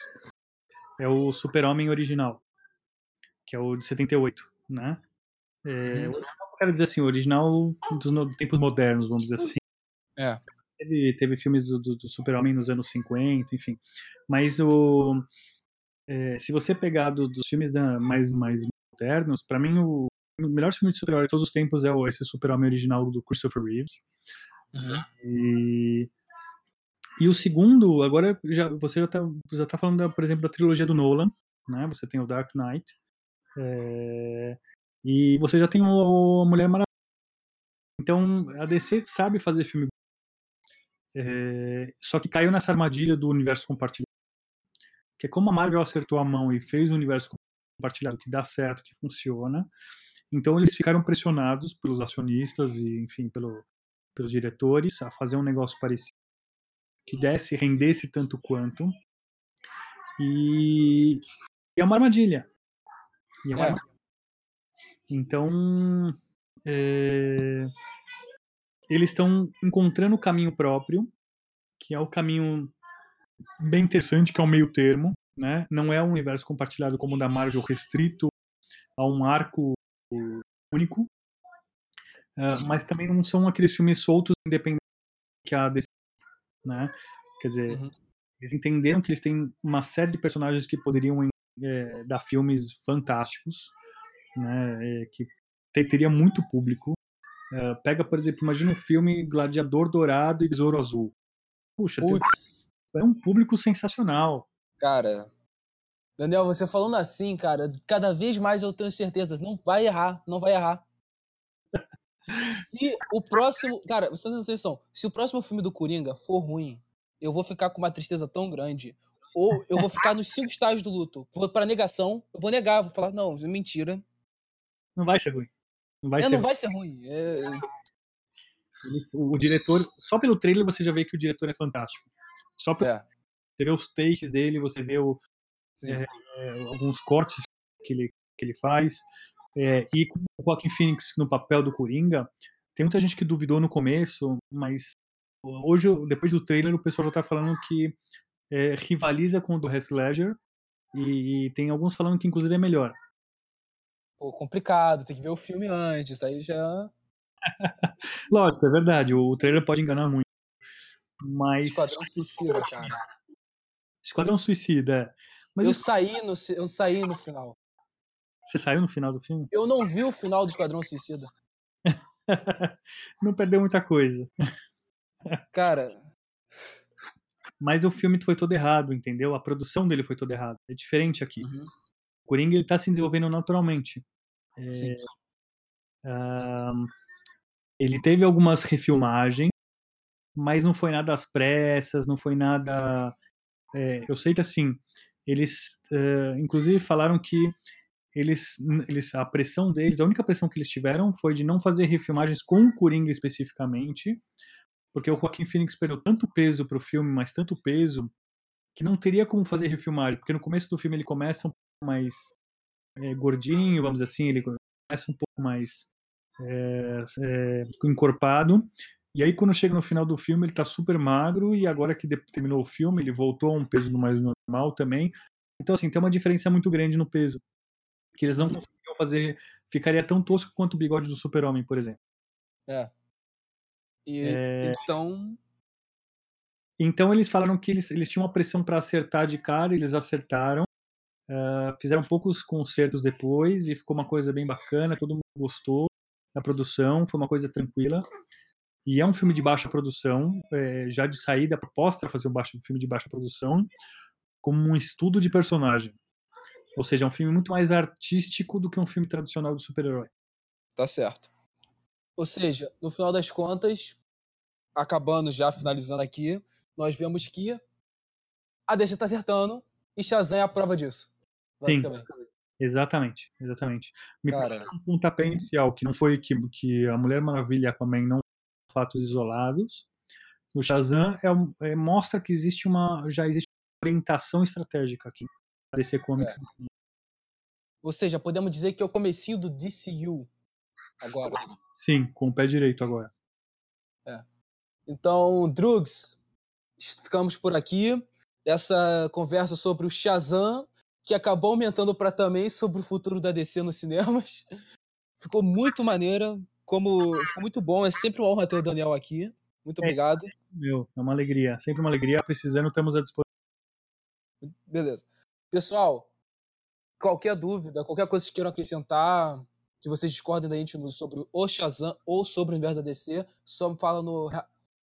é o Super-Homem original. Que é o de 78, né? É, uhum. quero dizer assim, o original dos tempos modernos, vamos dizer assim. É. Teve, teve filmes do, do, do Super-Homem nos anos 50, enfim. Mas o. É, se você pegar do, dos filmes da, mais, mais modernos, para mim o, o, melhor filme de super-herói de todos os tempos é o, esse Super-Homem original do Christopher Reeves. Uhum. E, e o segundo, agora já, você já tá, já tá falando, da, por exemplo, da trilogia do Nolan, né? Você tem o Dark Knight. É, e você já tem o, a Mulher Maravilha. Então, a DC sabe fazer filme. É, só que caiu nessa armadilha do universo compartilhado. Que é como a Marvel acertou a mão e fez o universo compartilhado que dá certo, que funciona. Então, eles ficaram pressionados pelos acionistas e, enfim, pelo, pelos diretores a fazer um negócio parecido que desse, rendesse tanto quanto. E, e é uma armadilha. E é uma É. armadilha. Então, é, eles estão encontrando o caminho próprio, que é o caminho bem interessante, que é o meio termo. Né? Não é um universo compartilhado como o da Marvel, restrito a um arco único, é, mas também não são aqueles filmes soltos, independentes que a DC, né? Quer dizer, Uhum. eles entenderam que eles têm uma série de personagens que poderiam é, dar filmes fantásticos, né, que te- teria muito público. É, pega, por exemplo, imagina um filme Gladiador Dourado e Besouro Azul. Puxa, tem- Putz, é um público sensacional. cara. Daniel, você falando assim, cara, cada vez mais eu tenho certeza, não vai errar, não vai errar. Se o próximo. Cara, vocês não tem noção. Se o próximo filme do Coringa for ruim, eu vou ficar com uma tristeza tão grande. Ou eu vou ficar nos cinco estágios do luto. Vou pra negação, eu vou negar, vou falar, não, mentira. Não vai ser ruim. Não vai É, ser não ruim. vai ser ruim. É, Eles- O diretor, só pelo trailer você já vê que o diretor é fantástico. Só pelo, é. você vê os takes dele, você vê o. É, é, alguns cortes que ele, que ele faz. É, e com o Joaquin Phoenix no papel do Coringa, tem muita gente que duvidou no começo, mas hoje, depois do trailer, o pessoal já tá falando que é, rivaliza com o do Heath Ledger e, e tem alguns falando que inclusive é melhor. Pô, complicado, tem que ver o filme antes. Aí já. Lógico, é verdade, o trailer pode enganar muito. Mas Esquadrão Suicida, cara. Esquadrão Suicida, é. Mas Eu isso- saí, no, eu saí no final. você saiu no final do filme? Eu não vi o final do Esquadrão Suicida. Não perdeu muita coisa. Cara, Mas o filme foi todo errado, entendeu? A produção dele foi toda errada. É diferente aqui. Uhum. O Coringa ele tá se desenvolvendo naturalmente. É, sim. ahn, ele teve algumas refilmagens, mas não foi nada às pressas, não foi nada. é, eu sei que assim, eles eh, inclusive falaram que eles, eles, a pressão deles, a única pressão que eles tiveram foi de não fazer refilmagens com o Coringa especificamente, porque o Joaquim Phoenix perdeu tanto peso pro filme, mas tanto peso, que não teria como fazer refilmagem, porque no começo do filme ele começa um pouco mais é, gordinho, vamos dizer assim, ele começa um pouco mais é, é, encorpado, E aí, quando chega no final do filme, ele tá super magro, e agora que terminou o filme, ele voltou a um peso mais normal também. Então, assim, tem uma diferença muito grande no peso. Que eles não conseguiam fazer. Ficaria tão tosco quanto o bigode do Super-Homem, por exemplo. É. E, É. Então, Então eles falaram que eles, eles tinham uma pressão para acertar de cara, eles acertaram. Ah, fizeram poucos concertos depois e ficou uma coisa bem bacana, todo mundo gostou da produção, foi uma coisa tranquila. E é um filme de baixa produção, é, já de saída, a proposta era fazer um, baixo, um filme de baixa produção, como um estudo de personagem. Ou seja, é um filme muito mais artístico do que um filme tradicional de super-herói. tá certo. Ou seja, no final das contas, acabando já, finalizando aqui, nós vemos que a DC tá acertando e Shazam é a prova disso. Sim. Basicamente. Exatamente, exatamente. Me Cara. parece um pontapé inicial, que não foi que, que a Mulher Maravilha e Aquaman não fatos isolados. O Shazam é, é- mostra que existe uma, já existe uma orientação estratégica aqui. A DC Comics. Ou seja, podemos dizer que é o comecinho do DCU agora. Sim, com o pé direito agora. Então, Drugs, ficamos por aqui. Essa conversa sobre o Shazam, que acabou aumentando para também sobre o futuro da DC nos cinemas. Ficou muito maneira, como ficou muito bom. É sempre uma honra ter o Daniel aqui. Muito É. obrigado. Meu, é uma alegria. Sempre uma alegria. Precisando, estamos à disposição. Beleza. Pessoal, qualquer dúvida, qualquer coisa que queiram acrescentar, que vocês discordem da gente sobre o Shazam ou sobre o universo da DC, só me fala no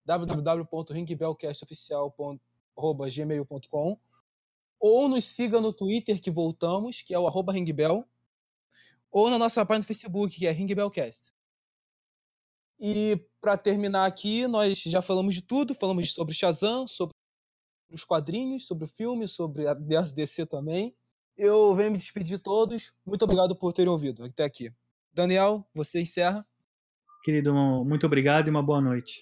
www.ringbellcastoficial.gmail.com ou nos siga no Twitter que voltamos, que é o ringbell, ou na nossa página no Facebook, que é ringbellcast. E para terminar aqui, nós já falamos de tudo, falamos sobre Shazam, sobre os quadrinhos, sobre o filme, sobre a DC também. Eu venho me despedir de todos. Muito obrigado por terem ouvido até aqui. Daniel, você encerra. Querido, muito obrigado e uma boa noite.